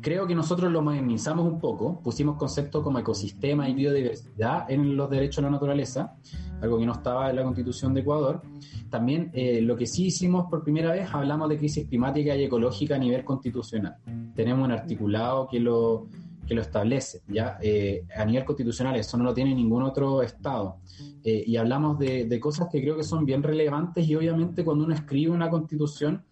Creo que nosotros lo modernizamos un poco, pusimos conceptos como ecosistema y biodiversidad en los derechos de la naturaleza, algo que no estaba en la constitución de Ecuador. También eh, lo que sí hicimos por primera vez, hablamos de crisis climática y ecológica a nivel constitucional. Tenemos un articulado que lo, que lo establece, ¿ya? Eh, a nivel constitucional, eso no lo tiene ningún otro Estado. Eh, y hablamos de, de, cosas que creo que son bien relevantes y obviamente cuando uno escribe una constitución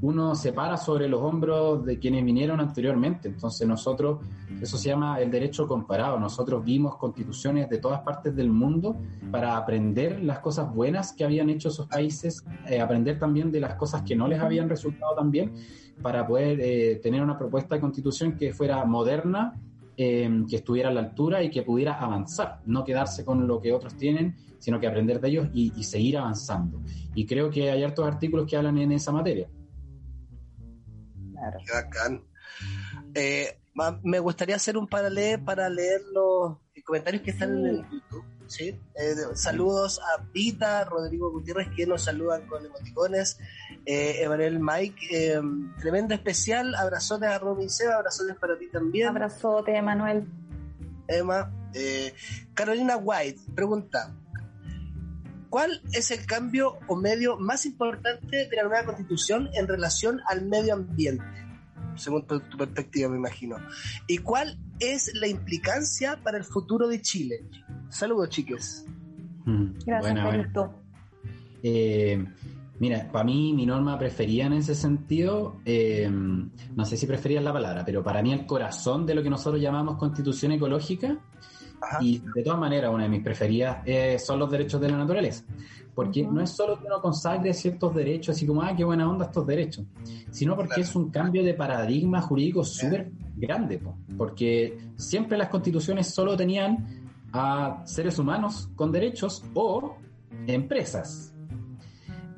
uno se para sobre los hombros de quienes vinieron anteriormente. Entonces nosotros, eso se llama el derecho comparado. Nosotros vimos constituciones de todas partes del mundo para aprender las cosas buenas que habían hecho esos países, eh, aprender también de las cosas que no les habían resultado tan bien, para poder eh, tener una propuesta de constitución que fuera moderna, eh, que estuviera a la altura y que pudiera avanzar, no quedarse con lo que otros tienen, sino que aprender de ellos y, y seguir avanzando. Y creo que hay hartos artículos que hablan en esa materia. Qué bacán. Eh, me gustaría hacer un paralelo para leer los comentarios que están en el YouTube. ¿Sí? Eh, saludos a Pita, Rodrigo Gutiérrez, que nos saludan con emoticones. Eh, Emanuel Mike, eh, tremendo especial. Abrazotes a Robin Seba, abrazotes para ti también. Abrazote, Emanuel. Emma. Carolina White pregunta: ¿Cuál es el cambio o medio más importante de la nueva constitución en relación al medio ambiente? Según tu, perspectiva, me imagino. ¿Y cuál es la implicancia para el futuro de Chile? Saludos, chicos. Mm, Gracias, eh, mira, para mí mi norma preferida en ese sentido, eh, no sé si preferías la palabra, pero para mí el corazón de lo que nosotros llamamos constitución ecológica y de todas maneras, una de mis preferidas eh, son los derechos de la naturaleza. Porque no es solo que uno consagre ciertos derechos, así como, ah, qué buena onda estos derechos, sino porque es un cambio de paradigma jurídico súper grande. porque siempre las constituciones solo tenían a seres humanos con derechos o empresas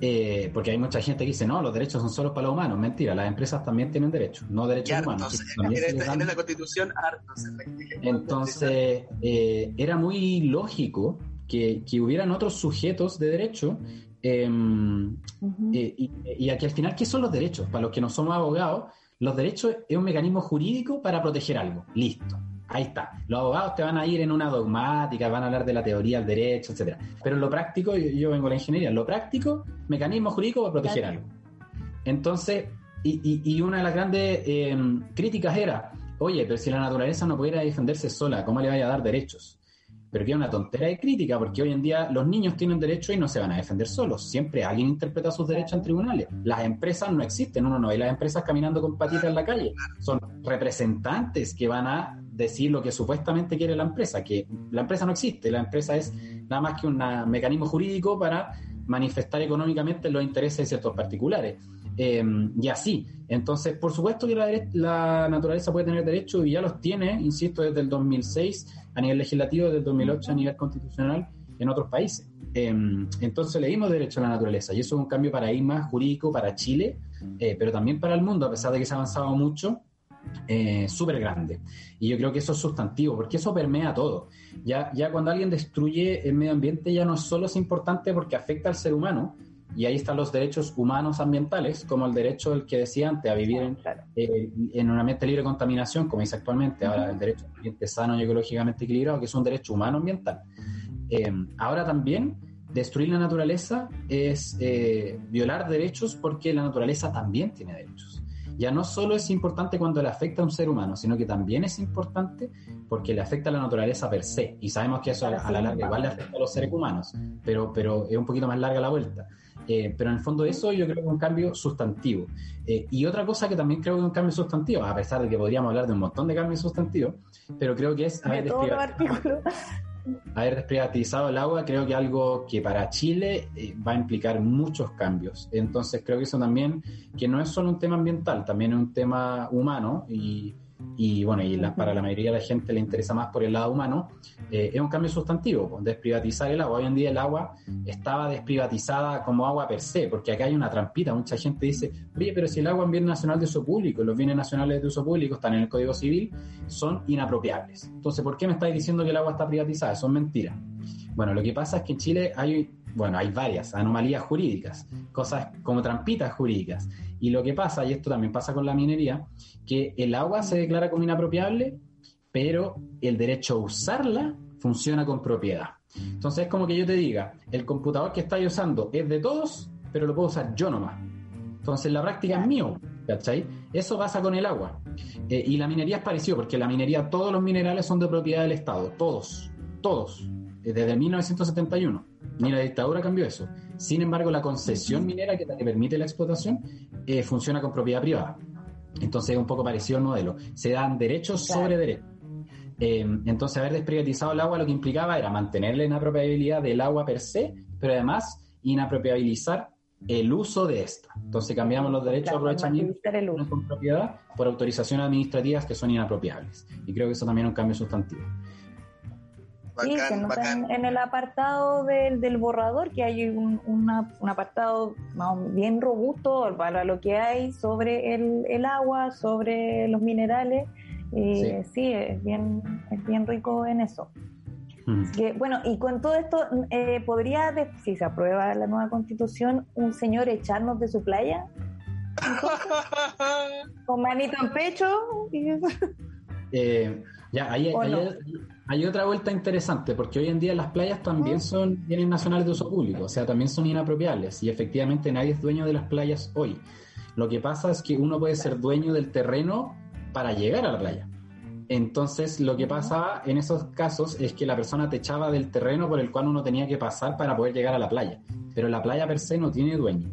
eh, porque hay mucha gente que dice, no, los derechos son solo para los humanos. Mentira, las empresas también tienen derechos, no derechos humanos. en, la constitución, Entonces, eh, era muy lógico que, que, hubieran otros sujetos de derecho. Em, eh, y, y, aquí al final, ¿qué son los derechos? Para los que no somos abogados, los derechos es un mecanismo jurídico para proteger algo. Listo. Ahí está. Los abogados te van a ir en una dogmática, van a hablar de la teoría, el derecho, etcétera. Pero en lo práctico, yo, vengo de la ingeniería, en lo práctico, mecanismo jurídico para proteger algo. Entonces, y, una de las grandes em, críticas era, oye, pero si la naturaleza no pudiera defenderse sola, ¿cómo le vaya a dar derechos? Pero que es una tontera de crítica, porque hoy en día los niños tienen derechos y no se van a defender solos. Siempre alguien interpreta sus derechos en tribunales. Las empresas no existen, uno no ve las empresas caminando con patitas en la calle. Son representantes que van a decir lo que supuestamente quiere la empresa, que la empresa no existe, la empresa es nada más que un mecanismo jurídico para manifestar económicamente los intereses de ciertos particulares. Eh, y así. Entonces, por supuesto que la, naturaleza puede tener derechos y ya los tiene, insisto, desde el 2006 a nivel legislativo, desde el 2008 a nivel constitucional en otros países. Eh, entonces le dimos derecho a la naturaleza y eso es un cambio paradigma jurídico para Chile, eh, pero también para el mundo, a pesar de que se ha avanzado mucho eh, súper grande. Y yo creo que eso es sustantivo, porque eso permea todo. Ya, ya cuando alguien destruye el medio ambiente, ya no solo es importante porque afecta al ser humano, y ahí están los derechos humanos ambientales, como el derecho el que decía antes, a vivir en, eh, en un ambiente libre de contaminación, como dice actualmente, ahora el derecho a un ambiente sano y ecológicamente equilibrado, que es un derecho humano ambiental. Eh, ahora también destruir la naturaleza es eh, violar derechos porque la naturaleza también tiene derechos ya no solo es importante cuando le afecta a un ser humano, sino que también es importante porque le afecta a la naturaleza per se. Y sabemos que eso a la, larga igual le afecta a los seres humanos, pero, pero es un poquito más larga la vuelta. Eh, pero en el fondo eso yo creo que es un cambio sustantivo. Eh, y otra cosa que también creo que es un cambio sustantivo, a pesar de que podríamos hablar de un montón de cambios sustantivos, pero creo que es haber desprivatizado el agua creo que algo que para Chile eh, va a implicar muchos cambios. Entonces creo que eso también, que no es solo un tema ambiental, también es un tema humano y y bueno, y para la mayoría de la gente le interesa más por el lado humano, eh, es un cambio sustantivo, pues, desprivatizar el agua. Hoy en día el agua estaba desprivatizada como agua per se, porque acá hay una trampita. Mucha gente dice, oye, pero si el agua en bien nacional de uso público, los bienes nacionales de uso público están en el Código Civil, son inapropiables. Entonces, ¿por qué me estáis diciendo que el agua está privatizada? Son mentiras. Bueno, lo que pasa es que en Chile hay, bueno, hay varias anomalías jurídicas, cosas como trampitas jurídicas. Y lo que pasa, y esto también pasa con la minería, que el agua se declara como inapropiable, pero el derecho a usarla funciona con propiedad. Entonces es como que yo te diga, el computador que estáis usando es de todos, pero lo puedo usar yo nomás. Entonces la práctica es mío, ¿cachai? Eso pasa con el agua. Eh, y la minería es parecido, porque la minería, todos los minerales son de propiedad del Estado, todos, todos. desde 1971. Ni la dictadura cambió eso. Sin embargo, la concesión minera, que es la que permite la explotación, eh, funciona con propiedad privada. Entonces es un poco parecido al modelo. Se dan derechos sobre derechos. Eh, entonces, haber desprivatizado el agua lo que implicaba era mantener la inapropiabilidad del agua per se, pero además inapropiabilizar el uso de esta. Entonces cambiamos los derechos de aprovechamiento con propiedad por autorizaciones administrativas que son inapropiables. Y creo que eso también es un cambio sustantivo. Sí, se nota en, el apartado del, del, borrador que hay un, un apartado bien robusto para lo que hay sobre el, el agua, sobre los minerales. Y sí. es, bien, es bien rico en eso. Que, bueno, y con todo esto, eh, ¿podría, si se aprueba la nueva constitución, un señor echarnos de su playa? ¿Con manito en pecho? eh, ya, hay, hay, otra vuelta interesante, porque hoy en día las playas también ah. son bienes nacionales de uso público, o sea, también son inapropiables, y efectivamente nadie es dueño de las playas hoy. Lo que pasa es que uno puede ser dueño del terreno para llegar a la playa. Entonces, lo que pasaba en esos casos es que la persona te echaba del terreno por el cual uno tenía que pasar para poder llegar a la playa. Pero la playa per se no tiene dueño.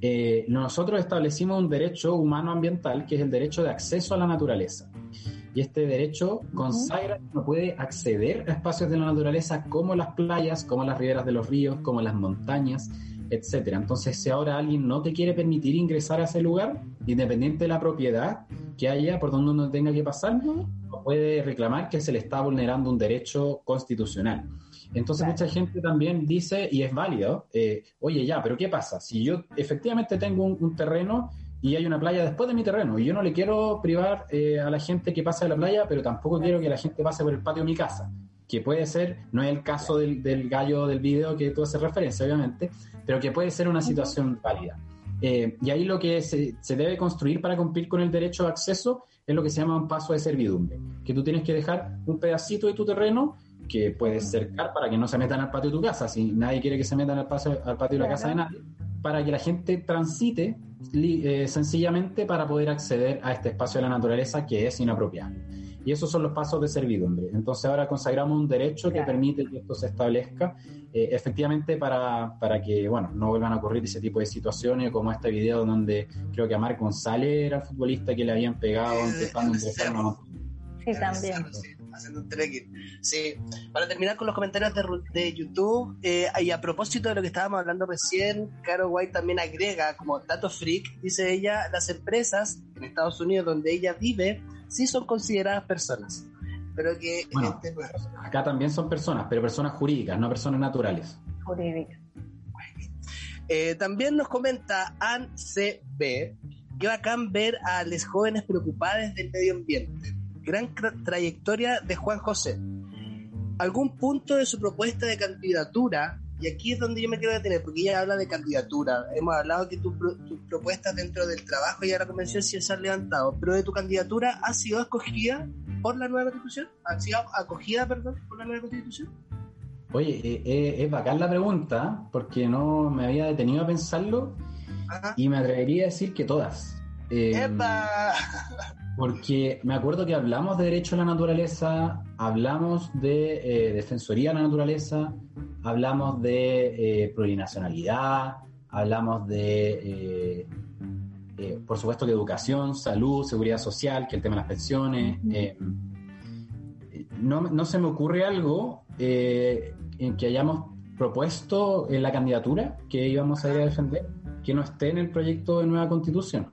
Eh, nosotros establecimos un derecho humano ambiental que es el derecho de acceso a la naturaleza. Y este derecho consagra que uno puede acceder a espacios de la naturaleza como las playas, como las riberas de los ríos, como las montañas, etcétera. Entonces, si ahora alguien no te quiere permitir ingresar a ese lugar, independiente de la propiedad que haya por donde uno tenga que pasar, puede reclamar que se le está vulnerando un derecho constitucional. Entonces mucha gente también dice, y es válido, eh, oye ya, pero ¿qué pasa? Si yo efectivamente tengo un, terreno y hay una playa después de mi terreno y yo no le quiero privar eh, a la gente que pase de la playa, pero tampoco quiero que la gente pase por el patio de mi casa, que puede ser, no es el caso del, del gallo del video que tú haces referencia, obviamente, pero que puede ser una situación válida. Eh, y ahí lo que se, se, debe construir para cumplir con el derecho de acceso es lo que se llama un paso de servidumbre, que tú tienes que dejar un pedacito de tu terreno que puedes cercar para que no se metan al patio de tu casa, si nadie quiere que se metan al, paso, al patio de la casa de nadie, para que la gente transite eh, sencillamente para poder acceder a este espacio de la naturaleza que es inapropiable. Y esos son los pasos de servidumbre. Entonces ahora consagramos un derecho que permite que esto se establezca eh, efectivamente para, para, que bueno, no vuelvan a ocurrir ese tipo de situaciones como este video donde creo que a Marc González era el futbolista que le habían pegado empezando un teléfono. Sí, también. Haciendo un trekking. Sí, para terminar con los comentarios de, de YouTube, eh, y a propósito de lo que estábamos hablando recién, Caro White también agrega como dato freak, dice ella, las empresas en Estados Unidos donde ella vive sí son consideradas personas. Pero que este, acá también son personas, pero personas jurídicas, no personas naturales. Jurídicas. Eh, también nos comenta Ann CB que bacán ver a los jóvenes preocupados del medio ambiente. Gran trayectoria de Juan José. ¿Algún punto de su propuesta de candidatura y aquí es donde yo me quiero detener, porque ella habla de candidatura. Hemos hablado que tus propuestas dentro del trabajo y de la convención sí se han levantado, pero de tu candidatura ha sido escogida por la nueva constitución, ha sido acogida, perdón, por la nueva constitución. Oye, eh, eh, es bacán la pregunta, porque no me había detenido a pensarlo y me atrevería a decir que todas. Eh, porque me acuerdo que hablamos de derecho a la naturaleza, hablamos de defensoría a la naturaleza, hablamos de eh, plurinacionalidad, hablamos de, eh, eh, por supuesto, que educación, salud, seguridad social, que el tema de las pensiones. No, se me ocurre algo en que hayamos propuesto en la candidatura que íbamos a ir a defender que no esté en el proyecto de nueva constitución.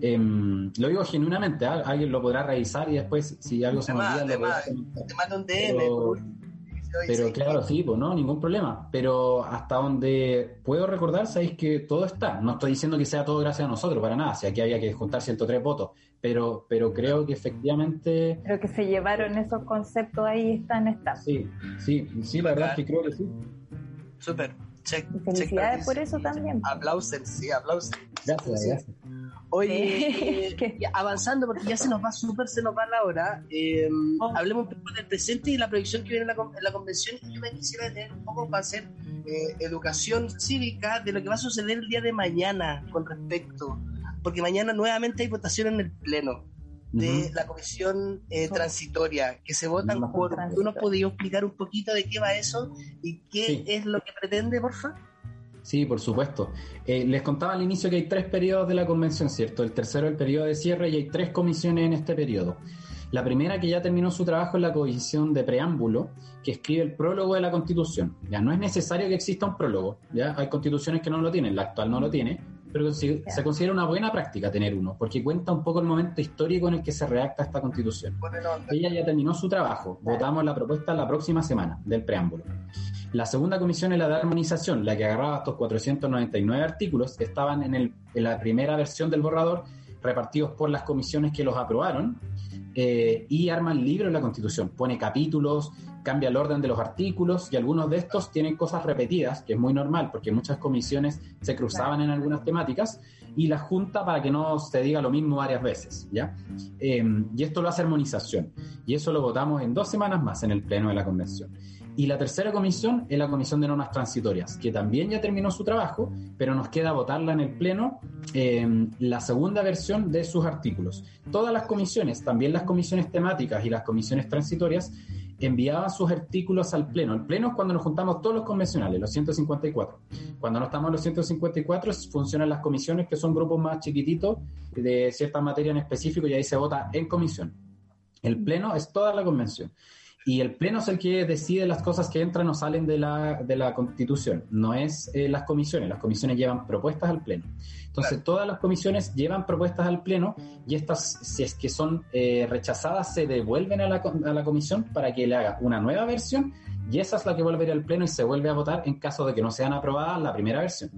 Em, lo digo genuinamente, alguien lo podrá revisar y después, si algo se me olvida, te mando un DM. Pero claro, sí, pues no, ningún problema. Pero hasta donde puedo recordar, sabéis que todo está. No estoy diciendo que sea todo gracias a nosotros, para nada. Si aquí había que juntar 103 votos. Pero, pero creo que efectivamente. Creo que se llevaron esos conceptos ahí, están, están. Sí, sí, sí, la verdad es que creo que sí. Súper. Check, felicidades por eso también. Aplausos, sí, aplausos. Gracias, gracias. Oye, eh, avanzando, porque ya se nos va súper, se nos va la hora, eh, oh. hablemos un poco del presente y la proyección que viene en la, convención. Y yo me quisiera detener un poco para hacer eh, educación cívica de lo que va a suceder el día de mañana con respecto, porque mañana nuevamente hay votación en el Pleno. De la comisión eh, transitoria, que se votan por... ¿Tú nos podías explicar un poquito de qué va eso y qué es lo que pretende, porfa? Sí, por supuesto. Eh, les contaba al inicio que hay tres periodos de la convención, ¿cierto? El tercero es el periodo de cierre y hay tres comisiones en este periodo. La primera que ya terminó su trabajo es la comisión de preámbulo, que escribe el prólogo de la Constitución. Ya no es necesario que exista un prólogo, ya hay constituciones que no lo tienen, la actual no lo tiene, pero se, considera una buena práctica tener uno, porque cuenta un poco el momento histórico en el que se redacta esta constitución. Ella ya terminó su trabajo, votamos la propuesta la próxima semana del preámbulo. La segunda comisión es la de armonización, la que agarraba estos 499 artículos. Que estaban en, el, en la primera versión del borrador, repartidos por las comisiones que los aprobaron, eh, y arma el libro de la Constitución. Pone capítulos, cambia el orden de los artículos y algunos de estos tienen cosas repetidas, que es muy normal porque muchas comisiones se cruzaban en algunas temáticas y la junta para que no se diga lo mismo varias veces, ¿ya? Em, y esto lo hace armonización y eso lo votamos en dos semanas más en el Pleno de la Convención. Y la tercera comisión es la Comisión de Normas Transitorias, que también ya terminó su trabajo, pero nos queda votarla en el Pleno eh, la segunda versión de sus artículos. Todas las comisiones, también las comisiones temáticas y las comisiones transitorias, enviaban sus artículos al Pleno. El Pleno es cuando nos juntamos todos los convencionales, los 154. Cuando no estamos en los 154, funcionan las comisiones, que son grupos más chiquititos de cierta materia en específico, y ahí se vota en comisión. El Pleno es toda la convención. Y el Pleno es el que decide las cosas que entran o salen de la, de la Constitución, no es eh, las comisiones. Las comisiones llevan propuestas al Pleno. Entonces, todas las comisiones llevan propuestas al Pleno y estas, si es que son eh, rechazadas, se devuelven a la, a la comisión para que le haga una nueva versión y esa es la que vuelve al Pleno y se vuelve a votar en caso de que no sean aprobadas la primera versión.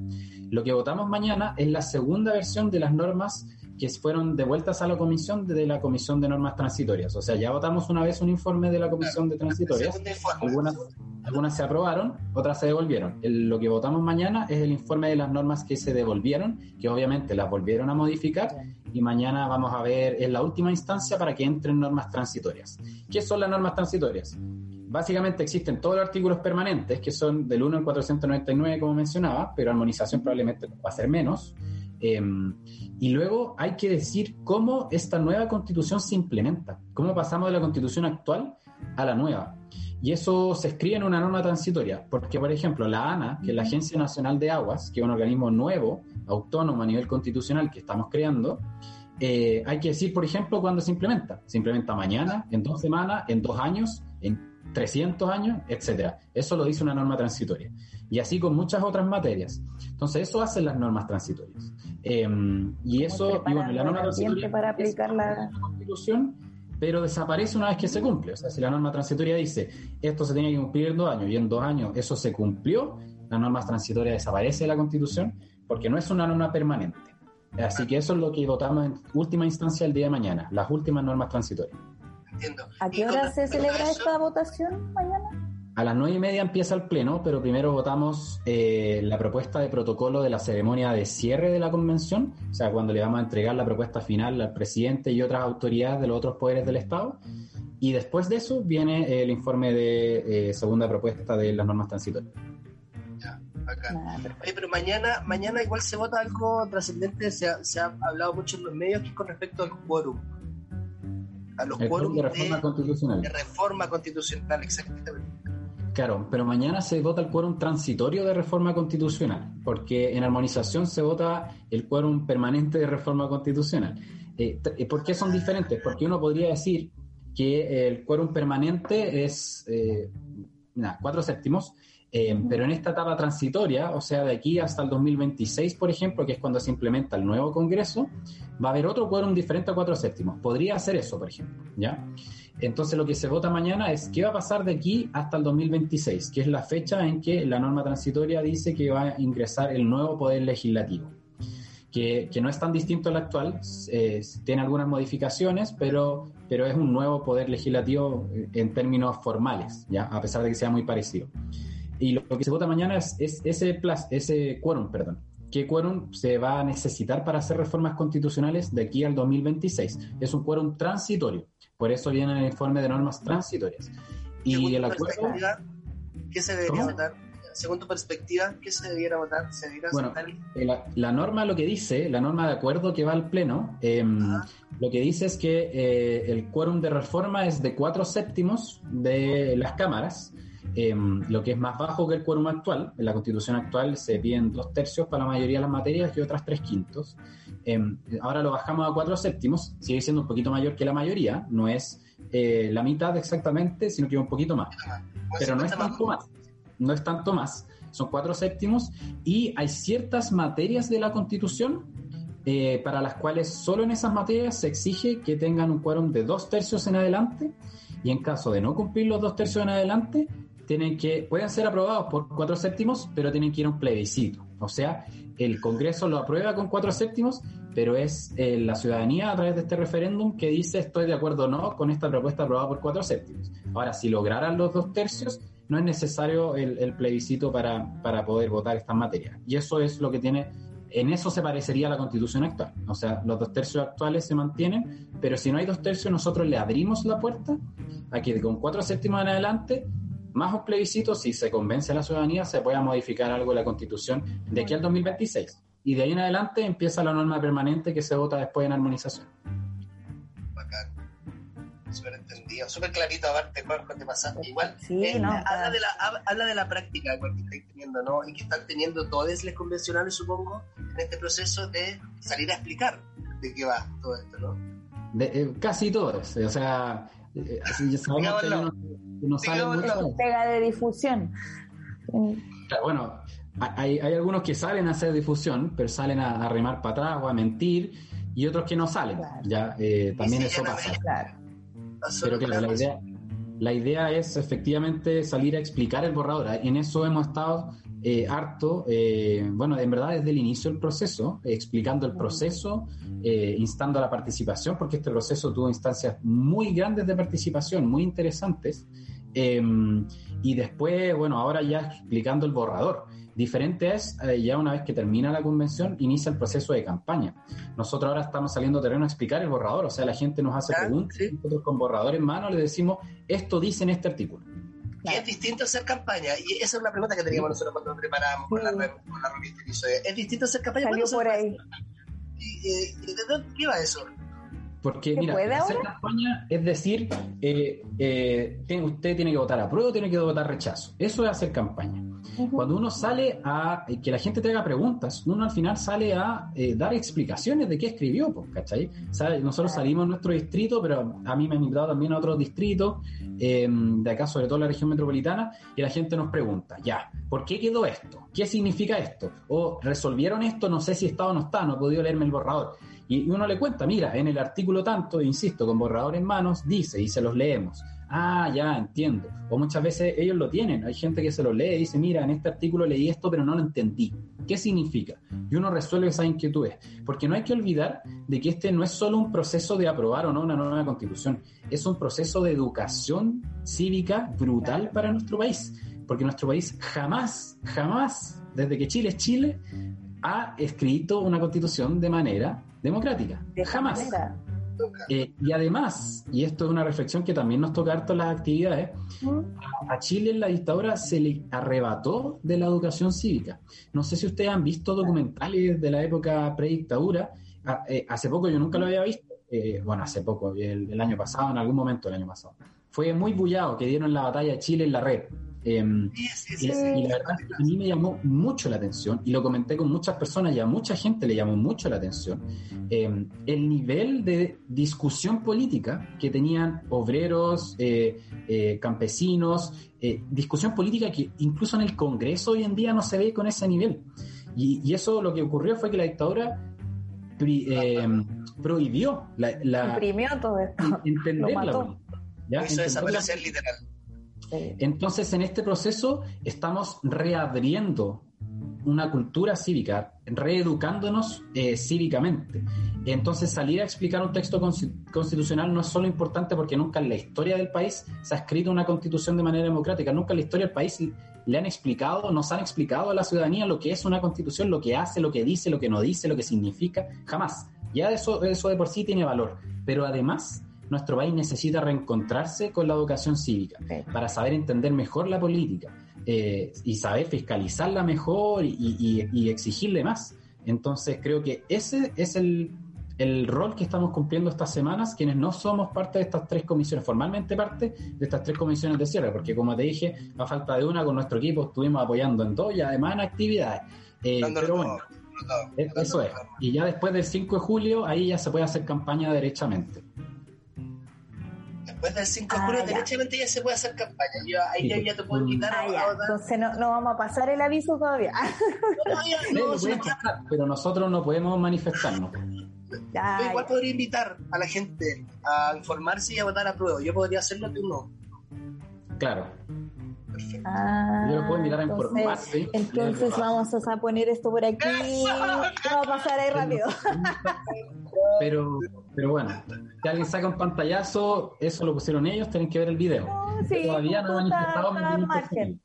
Lo que votamos mañana es la segunda versión de las normas que fueron devueltas a la comisión de la Comisión de Normas Transitorias. O sea, ya votamos una vez un informe de la Comisión de Transitorias. Algunas, algunas se aprobaron, otras se devolvieron. lo que votamos mañana es el informe de las normas que se devolvieron, que obviamente las volvieron a modificar y mañana vamos a ver en la última instancia para que entren normas transitorias. ¿Qué son las normas transitorias? Básicamente existen todos los artículos permanentes, que son del 1 al 499, como mencionaba, pero armonización probablemente va a ser menos. Em, y luego hay que decir cómo esta nueva constitución se implementa, cómo pasamos de la constitución actual a la nueva. Y eso se escribe en una norma transitoria, porque por ejemplo la ANA, que es la Agencia Nacional de Aguas, que es un organismo nuevo, autónomo a nivel constitucional que estamos creando, eh, hay que decir, por ejemplo, cuándo se implementa. Se implementa mañana, en dos semanas, en dos años, en 300 años, etcétera. Eso lo dice una norma transitoria. Y así con muchas otras materias. Entonces, eso hacen las normas transitorias. Em, y eso, y bueno, la norma transitoria para aplicar la constitución, pero desaparece una vez que se cumple. O sea, si la norma transitoria dice esto se tiene que cumplir en dos años y en dos años eso se cumplió, la norma transitoria desaparece de la constitución porque no es una norma permanente. Así que eso es lo que votamos en última instancia el día de mañana, las últimas normas transitorias. Entiendo. ¿A qué hora se celebra esta votación mañana? A las nueve y media empieza el pleno, pero primero votamos eh, la propuesta de protocolo de la ceremonia de cierre de la convención, o sea, cuando le vamos a entregar la propuesta final al presidente y otras autoridades de los otros poderes del Estado. Y después de eso viene el informe de eh, segunda propuesta de las normas transitorias. Ya, acá. Oye, pero mañana, mañana igual se vota algo trascendente, se ha, se ha hablado mucho en los medios, que es con respecto al quórum a los quórum de reforma constitucional. De reforma constitucional, exactamente. Claro, pero mañana se vota el quórum transitorio de reforma constitucional, porque en armonización se vota el quórum permanente de reforma constitucional. Eh, eh, ¿Por qué son diferentes? Porque uno podría decir que el quórum permanente es eh, cuatro séptimos, pero en esta etapa transitoria, o sea, de aquí hasta el 2026, por ejemplo, que es cuando se implementa el nuevo Congreso, va a haber otro quórum diferente a cuatro séptimos. Podría hacer eso, por ejemplo, ¿ya? Entonces lo que se vota mañana es qué va a pasar de aquí hasta el 2026, que es la fecha en que la norma transitoria dice que va a ingresar el nuevo poder legislativo, que, no es tan distinto al actual, eh, tiene algunas modificaciones, pero, pero es un nuevo poder legislativo eh, en términos formales, ¿ya? a pesar de que sea muy parecido. Y lo, que se vota mañana es, ese, ese quórum, perdón. ¿Qué quórum se va a necesitar para hacer reformas constitucionales de aquí al 2026? Es un quórum transitorio por eso viene el informe de normas transitorias. Y el acuerdo... ¿Qué se debería votar? según tu perspectiva, ¿qué se debiera votar? ¿Se debiera bueno, eh, la, norma lo que dice, la norma de acuerdo que va al Pleno, em, lo que dice es que eh, el quórum de reforma es de cuatro séptimos de las cámaras, em, lo que es más bajo que el quórum actual. En la constitución actual se piden dos tercios para la mayoría de las materias y otras tres quintos. Em, ahora lo bajamos a cuatro séptimos, sigue siendo un poquito mayor que la mayoría, no es eh, la mitad exactamente, sino que un poquito más. Pero no es tanto más. No es tanto más. Son cuatro séptimos y hay ciertas materias de la Constitución eh, para las cuales solo en esas materias se exige que tengan un quórum de dos tercios en adelante y en caso de no cumplir los dos tercios en adelante, tienen que, pueden ser aprobados por cuatro séptimos, pero tienen que ir a un plebiscito. O sea, el Congreso lo aprueba con cuatro séptimos, pero es eh, la ciudadanía a través de este referéndum que dice estoy de acuerdo o no con esta propuesta aprobada por cuatro séptimos. Ahora, si lograran los dos tercios, no es necesario el, plebiscito para, para, poder votar estas materias. Y eso es lo que tiene, en eso se parecería a la constitución actual. O sea, los dos tercios actuales se mantienen, pero si no hay dos tercios, nosotros le abrimos la puerta a que con cuatro séptimos en adelante más un plebiscito, si se convence a la ciudadanía, se pueda modificar algo de la Constitución de aquí al 2026. Y de ahí en adelante empieza la norma permanente que se vota después en armonización. Bacán. Súper entendido, súper clarito aparte, Juanjo, te pasaste igual. Sí, eh, no, habla, de la, habla de la práctica que estáis teniendo, ¿no? Y que están teniendo todas las convencionales, supongo, en este proceso de salir a explicar de qué va todo esto, ¿no? De, eh, casi todos, o sea, eh, así sabemos no Pega de difusión. bueno, hay, algunos que salen a hacer difusión, pero salen a, remar para atrás o a mentir, y otros que no salen. Ya, eh, también eso pasa. Pero claro, la idea, la idea es efectivamente salir a explicar el borrador. En eso hemos estado eh, harto, eh, bueno, en verdad desde el inicio del proceso, explicando el proceso, instando a la participación, porque este proceso tuvo instancias muy grandes de participación, muy interesantes. Em, y después, bueno, ahora ya explicando el borrador. Diferente es, eh, ya una vez que termina la convención, inicia el proceso de campaña. Nosotros ahora estamos saliendo a terreno a explicar el borrador, o sea, la gente nos hace preguntas, nosotros con borrador en mano le decimos, esto dice en este artículo. Y es distinto hacer campaña, y esa es una pregunta que teníamos nosotros cuando preparamos con, la, con la revista. ¿Es distinto hacer campaña? Salió por ahí. ¿Y, eh, ¿De dónde va eso? Porque, mira, hacer campaña es decir, eh, eh, usted tiene que votar a prueba o tiene que votar rechazo. Eso es hacer campaña. Cuando uno sale a que la gente te haga preguntas, uno al final sale a eh, dar explicaciones de qué escribió, pues, ¿cachai? Nosotros salimos en nuestro distrito, pero a mí me han invitado también a otros distritos, de acá, sobre todo la región metropolitana, y la gente nos pregunta, ya, ¿por qué quedó esto? ¿Qué significa esto? O resolvieron esto, no sé si está o no está, no he podido leerme el borrador. Y uno le cuenta, mira, en el artículo tanto, insisto, con borrador en manos, dice y se los leemos. Ah, ya, entiendo. O muchas veces ellos lo tienen. Hay gente que se lo lee y dice, mira, en este artículo leí esto, pero no lo entendí. ¿Qué significa? Y uno resuelve esas inquietudes. Porque no hay que olvidar de que este no es solo un proceso de aprobar o no una nueva constitución. Es un proceso de educación cívica brutal para nuestro país. Porque nuestro país jamás, jamás, desde que Chile es Chile, ha escrito una constitución de manera democrática. Jamás. Eh, y además, y esto es una reflexión que también nos toca harto en las actividades, a, Chile en la dictadura se le arrebató de la educación cívica. No sé si ustedes han visto documentales de la época predictadura. Eh, hace poco yo nunca lo había visto. Eh, bueno, hace poco, el, año pasado, en algún momento del año pasado. Fue muy bullado que dieron la batalla de Chile en la red. Em, y, la verdad es que a mí me llamó mucho la atención, y lo comenté con muchas personas y a mucha gente le llamó mucho la atención, em, el nivel de discusión política que tenían obreros, eh, eh, campesinos, eh, discusión política que incluso en el Congreso hoy en día no se ve con ese nivel. Y, eso lo que ocurrió fue que la dictadura em, prohibió la, la, todo esto. entender la literal. Entonces, en este proceso estamos reabriendo una cultura cívica, reeducándonos eh, cívicamente. Entonces, salir a explicar un texto constitucional no es solo importante porque nunca en la historia del país se ha escrito una constitución de manera democrática, nunca en la historia del país le han explicado, nos han explicado a la ciudadanía lo que es una constitución, lo que hace, lo que dice, lo que no dice, lo que significa, jamás. Ya eso, eso de por sí tiene valor, pero además nuestro país necesita reencontrarse con la educación cívica para saber entender mejor la política, eh, y saber fiscalizarla mejor y, exigirle más. Entonces creo que ese es el, el, rol que estamos cumpliendo estas semanas, quienes no somos parte de estas tres comisiones, formalmente parte de estas tres comisiones de cierre, porque como te dije, a falta de una con nuestro equipo estuvimos apoyando en dos y además en actividades. Eh, pero bueno, eso es. Y ya después del 5 de julio, ahí ya se puede hacer campaña derechamente. Después del 5 de julio, ah, derechamente ya se puede hacer campaña. Yo, ahí ya, te puedo invitar ah, a, Entonces no, no, vamos a pasar el aviso todavía. No, pero nosotros no podemos manifestarnos. Yo igual podría invitar a la gente a informarse y a votar a prueba. Yo podría hacerlo, tú no. Claro. Ah, Yo lo puedo invitar a informarse. Entonces vamos a poner esto por aquí. Vamos a pasar ahí rápido. Pero, pero bueno, si alguien saca un pantallazo, eso lo pusieron ellos, tienen que ver el video. Todavía no he manifestado mi opinión.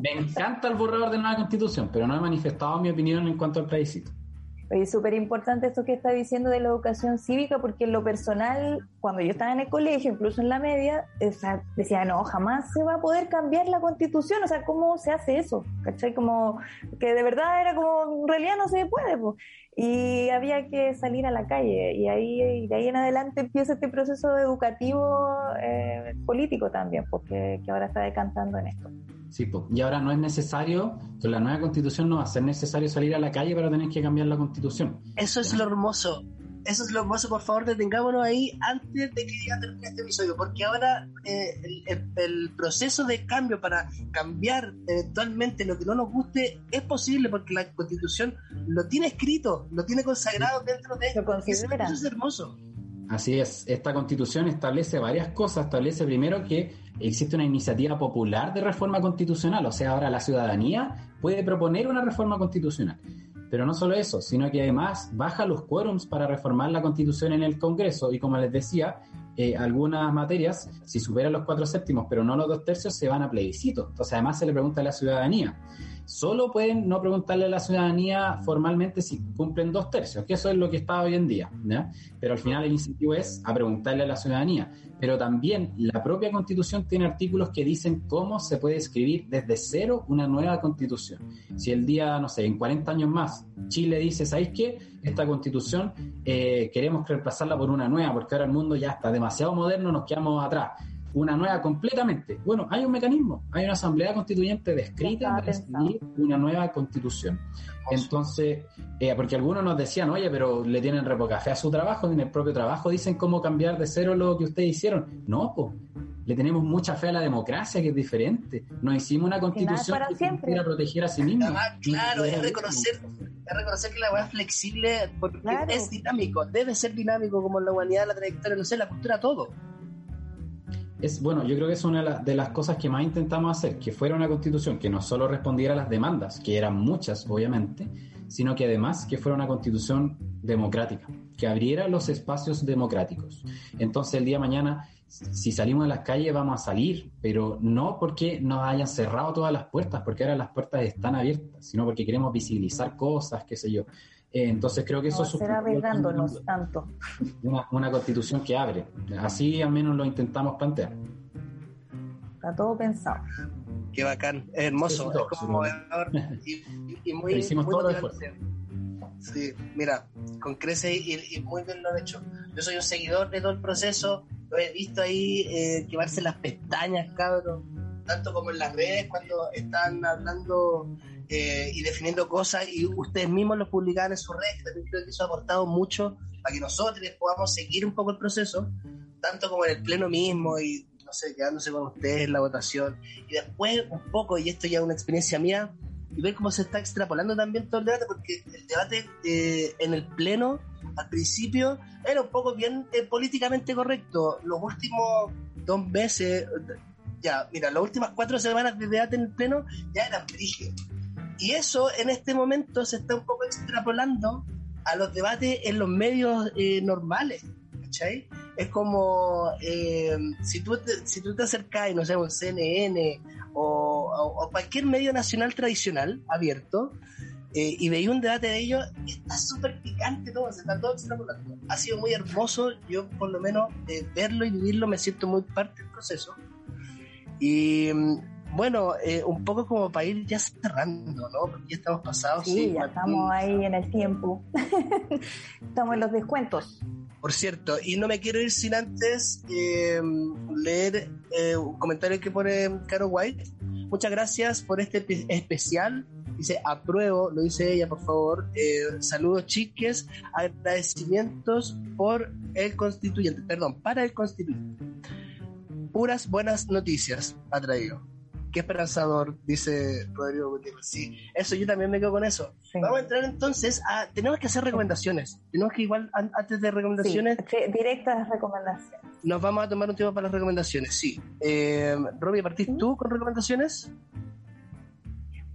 Me encanta el borrador de nueva constitución, pero no he manifestado mi opinión en cuanto al plebiscito. Es súper importante esto que está diciendo de la educación cívica, porque en lo personal, cuando yo estaba en el colegio, incluso en la media, decía, no, jamás se va a poder cambiar la constitución, o sea, ¿cómo se hace eso? ¿Cachai? Como que de verdad era como, en realidad no se puede, y había que salir a la calle, y ahí de ahí en adelante empieza este proceso educativo eh, político también, porque que ahora está decantando en esto. Sí, y ahora no es necesario, con la nueva constitución no va a ser necesario salir a la calle para tener que cambiar la constitución. Eso es lo hermoso. Eso es lo hermoso, por favor, detengámonos ahí antes de que ya termine este episodio, porque ahora eh, el, proceso de cambio para cambiar eventualmente lo que no nos guste es posible porque la constitución lo tiene escrito, lo tiene consagrado dentro de... Lo considera. Eso es hermoso. Así es, esta constitución establece varias cosas. Establece primero que existe una iniciativa popular de reforma constitucional, o sea, ahora la ciudadanía puede proponer una reforma constitucional. Pero no solo eso, sino que además baja los quórums para reformar la constitución en el Congreso y como les decía, eh, algunas materias, si superan los cuatro séptimos, pero no los dos tercios, se van a plebiscito. Entonces además se le pregunta a la ciudadanía. Solo pueden no preguntarle a la ciudadanía formalmente si cumplen dos tercios, que eso es lo que está hoy en día. Pero al final el incentivo es a preguntarle a la ciudadanía. Pero también la propia constitución tiene artículos que dicen cómo se puede escribir desde cero una nueva constitución. Si el día, no sé, en 40 años más, Chile dice, ¿sabéis qué? Esta constitución eh, queremos reemplazarla por una nueva, porque ahora el mundo ya está demasiado moderno, nos quedamos atrás una nueva completamente. Bueno, hay un mecanismo, hay una asamblea constituyente descrita para escribir una nueva constitución. Entonces, eh, porque algunos nos decían, oye, pero le tienen repocafé a su trabajo, en el propio trabajo dicen cómo cambiar de cero lo que ustedes hicieron. No, pues, le tenemos mucha fe a la democracia, que es diferente. Nos hicimos una constitución que quiera proteger a sí misma. claro, es reconocer, es reconocer que la hueá es flexible porque es dinámico, debe ser dinámico como la humanidad, la trayectoria, no sé, la cultura, todo es bueno, yo creo que es una de las cosas que más intentamos hacer, que fuera una constitución que no solo respondiera a las demandas, que eran muchas, obviamente, sino que además que fuera una constitución democrática, que abriera los espacios democráticos. Entonces el día de mañana, si salimos a las calles, vamos a salir, pero no porque nos hayan cerrado todas las puertas, porque ahora las puertas están abiertas, sino porque queremos visibilizar cosas, qué sé yo. Eh, entonces creo que eso es tanto. Una, constitución que abre. Así al menos lo intentamos plantear. Está todo pensado. Qué bacán, es hermoso, es conmovedor y, y, muy, hicimos muy todo Sí, mira, con crece y, muy bien lo han hecho. Yo soy un seguidor de todo el proceso, lo he visto ahí eh, quemarse las pestañas, cabrón, tanto como en las redes cuando están hablando eh, y definiendo cosas y ustedes mismos lo publicaban en su red, creo que eso ha aportado mucho para que nosotros podamos seguir un poco el proceso, tanto como en el pleno mismo y no sé, quedándose con ustedes en la votación y después un poco, y esto ya es una experiencia mía, y ver cómo se está extrapolando también todo el debate, porque el debate eh, en el pleno al principio era un poco bien eh, políticamente correcto. Los últimos dos meses, ya, mira, las últimas cuatro semanas de debate en el pleno ya eran brígidos. Y eso en este momento se está un poco extrapolando a los debates en los medios eh, normales. ¿cachai? Es como eh, si, tú te, si tú te acercas, no sé, un CNN o, cualquier medio nacional tradicional abierto eh, y veis un debate de ellos, está súper picante todo, se está todo extrapolando. Ha sido muy hermoso, yo por lo menos verlo y vivirlo me siento muy parte del proceso. Y bueno, eh, un poco como para ir ya cerrando, ¿no? Porque ya estamos pasados. Sí, ya estamos ahí en el tiempo. estamos en los descuentos. Por cierto, y no me quiero ir sin antes eh, leer eh, un comentario que pone Caro White. Muchas gracias por este especial. Dice, apruebo, lo dice ella, por favor. Eh, saludos, chiques. Agradecimientos por el constituyente. Perdón, para el constituyente. Puras buenas noticias ha traído. Qué esperanzador, dice Rodrigo Gutiérrez. Sí, eso yo también me quedo con eso. Vamos a entrar entonces a. Tenemos que hacer recomendaciones. Tenemos que, igual, antes de recomendaciones. Sí, directas recomendaciones. Nos vamos a tomar un tiempo para las recomendaciones, sí. Eh, Robbie, ¿partís tú con recomendaciones?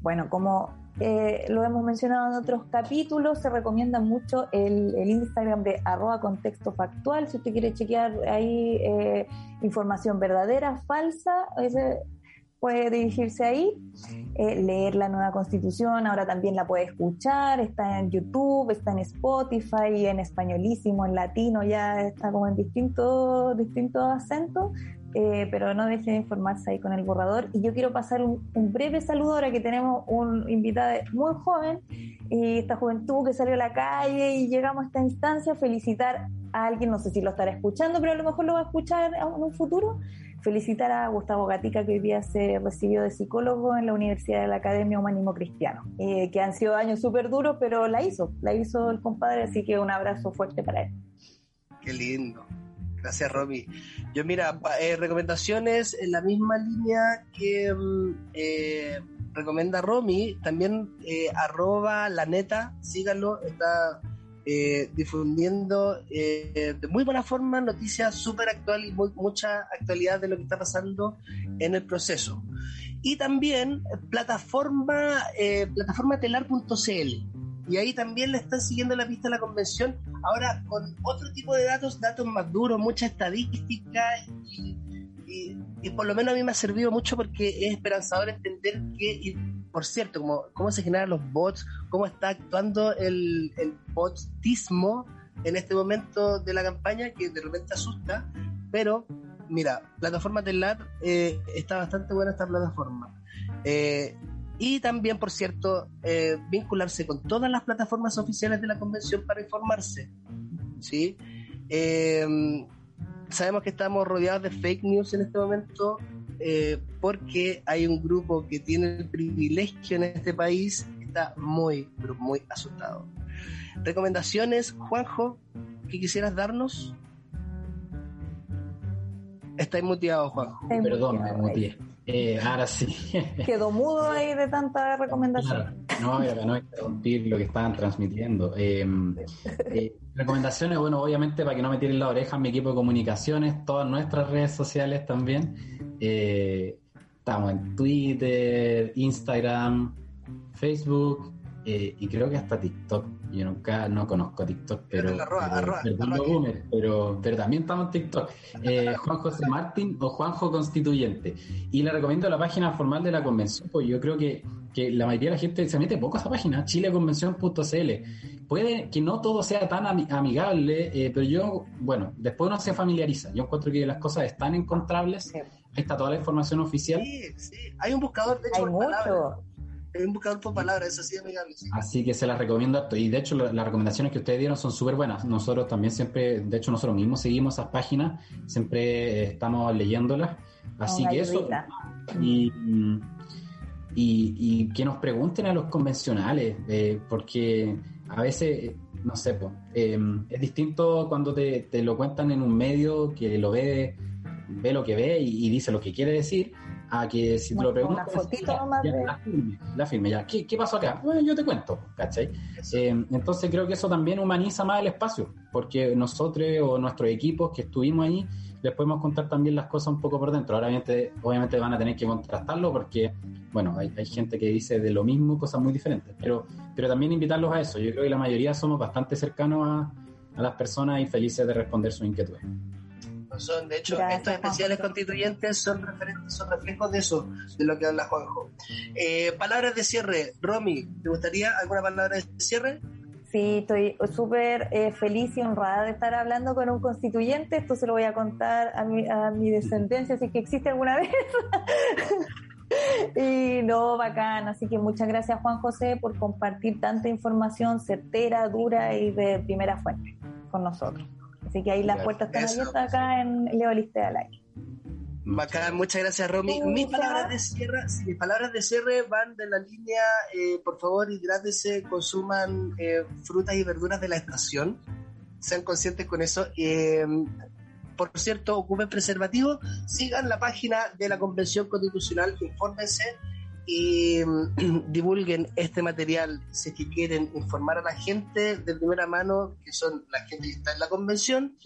Bueno, como eh, lo hemos mencionado en otros capítulos, se recomienda mucho el, Instagram de arroba contexto factual, si usted quiere chequear ahí eh, información verdadera, falsa, ese, puede dirigirse ahí, eh, leer la nueva constitución, ahora también la puede escuchar, está en YouTube, está en Spotify, en españolísimo, en latino, ya está como en distintos, distintos acentos, eh, pero no deje de informarse ahí con el borrador. Y yo quiero pasar un, breve saludo ahora que tenemos un invitado muy joven y esta juventud que salió a la calle y llegamos a esta instancia, felicitar a alguien, no sé si lo estará escuchando, pero a lo mejor lo va a escuchar en un futuro felicitar a Gustavo Gatica, que hoy día se recibió de psicólogo en la Universidad de la Academia Humanismo Cristiano, eh, que han sido años súper duros, pero la hizo, la hizo el compadre, así que un abrazo fuerte para él. Qué lindo. Gracias, Romy. Yo, mira, eh, recomendaciones en la misma línea que mm, eh, recomienda Romy, también arroba la neta, síganlo, está eh, difundiendo eh, de muy buena forma noticias súper actuales y mucha actualidad de lo que está pasando en el proceso. Y también plataforma, eh, plataforma telar.cl. Y ahí también le están siguiendo la pista a la convención, ahora con otro tipo de datos, datos más duros, mucha estadística y, y por lo menos a mí me ha servido mucho porque es esperanzador entender que por cierto, cómo, cómo se generan los bots, cómo está actuando el, el botismo en este momento de la campaña, que de repente asusta, pero mira, plataforma Telar eh, está bastante buena esta plataforma. Eh, y también, por cierto, eh, vincularse con todas las plataformas oficiales de la convención para informarse. ¿sí? sabemos que estamos rodeados de fake news en este momento eh, porque hay un grupo que tiene el privilegio en este país, está muy, pero muy asustado. Recomendaciones, Juanjo, que quisieras darnos. Está muteado, Juanjo. Perdón, me muteé. Eh, ahora sí. Quedó mudo ahí de tanta recomendación. no, no interrumpir lo que estaban transmitiendo. Em, eh, recomendaciones, bueno, obviamente para que no me tiren la oreja, mi equipo de comunicaciones, todas nuestras redes sociales también. Eh, estamos en Twitter, Instagram, Facebook y creo que hasta TikTok. Yo nunca no conozco TikTok, pero, pero, pero, también estamos en TikTok. Eh, Juan José Martín o Juanjo Constituyente. Y le recomiendo la página formal de la convención, pues yo creo que, que la mayoría de la gente se mete poco a esa página, chileconvención.cl. Puede que no todo sea tan amigable, eh, pero yo, bueno, después uno se familiariza. Yo encuentro que las cosas están encontrables. Ahí está toda la información oficial. Sí, sí. Hay un buscador, de hecho, Hay mucho un buscador por palabras, eso sí, amigable. Así que se las recomiendo Y de hecho, las recomendaciones que ustedes dieron son súper buenas. Nosotros también siempre, de hecho, nosotros mismos seguimos esas páginas, siempre estamos leyéndolas. Así que eso. Y, y, que nos pregunten a los convencionales, eh, porque a veces, no sé, pues, es distinto cuando te, te, lo cuentan en un medio que lo ve, ve lo que ve y dice lo que quiere decir a que si te lo preguntas, la, firme, ya. ¿Qué, pasó acá? Bueno, yo te cuento, ¿cachai? Eh, entonces creo que eso también humaniza más el espacio, porque nosotros o nuestros equipos que estuvimos ahí, les podemos contar también las cosas un poco por dentro. Ahora, obviamente, obviamente van a tener que contrastarlo porque, bueno, hay, hay gente que dice de lo mismo cosas muy diferentes, pero, pero también invitarlos a eso. Yo creo que la mayoría somos bastante cercanos a, a las personas y felices de responder sus inquietudes. Son, de hecho, estos especiales constituyentes son referentes, son reflejos de eso, de lo que habla Juanjo. Eh, palabras de cierre. Romy, ¿te gustaría alguna palabra de cierre? Sí, estoy súper eh, feliz y honrada de estar hablando con un constituyente. Esto se lo voy a contar a mi, a mi descendencia, si que existe alguna vez. y no, bacán. Así que muchas gracias, Juan José, por compartir tanta información certera, dura y de primera fuente con nosotros. Así que ahí las puertas están abiertas acá en Leo Liste al aire. Bacán, muchas gracias Romy. Mis palabras de cierre, mis palabras de cierre van de la línea, eh, por favor, hidrátese, consuman eh, frutas y verduras de la estación, sean conscientes con eso. Eh, por cierto, ocupen preservativo, sigan la página de la Convención Constitucional, infórmense y mm, divulguen este material si es que quieren informar a la gente de primera mano, que son la gente que está en la convención,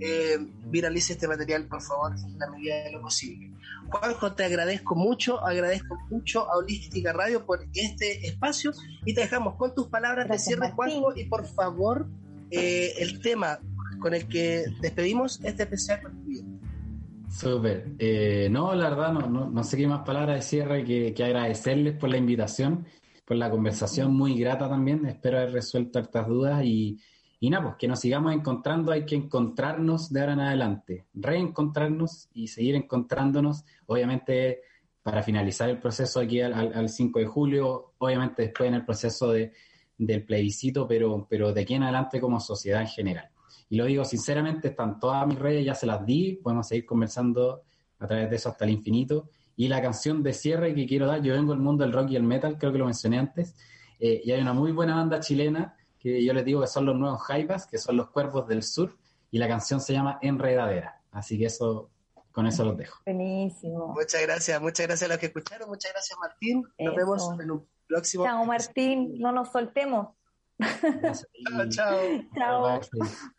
eh, viralice este material, por favor, en la medida de lo posible. Juanjo, te agradezco mucho, agradezco mucho a Holística Radio por este espacio y te dejamos con tus palabras de cierre, Juanjo, y por favor, eh, el tema con el que despedimos este especial contribuyente. Súper. Eh, no, la verdad, no, no, sé qué más palabras de cierre que, agradecerles por la invitación, por la conversación muy grata también. Espero haber resuelto estas dudas y, y nada, pues que nos sigamos encontrando. Hay que encontrarnos de ahora en adelante, reencontrarnos y seguir encontrándonos. Obviamente, para finalizar el proceso aquí al, al 5 de julio, obviamente después en el proceso de, del plebiscito, pero, pero de aquí en adelante como sociedad en general. Y lo digo sinceramente, están todas mis redes, ya se las di, podemos seguir conversando a través de eso hasta el infinito. Y la canción de cierre que quiero dar, yo vengo del mundo del rock y el metal, creo que lo mencioné antes, eh, y hay una muy buena banda chilena que yo les digo que son los nuevos Jaipas, que son los Cuervos del Sur, y la canción se llama Enredadera. Así que eso, con eso los dejo. Buenísimo. Muchas gracias, muchas gracias a los que escucharon, muchas gracias Martín. Nos vemos en un próximo. Chao Martín, no nos soltemos. chao. Chao. chao.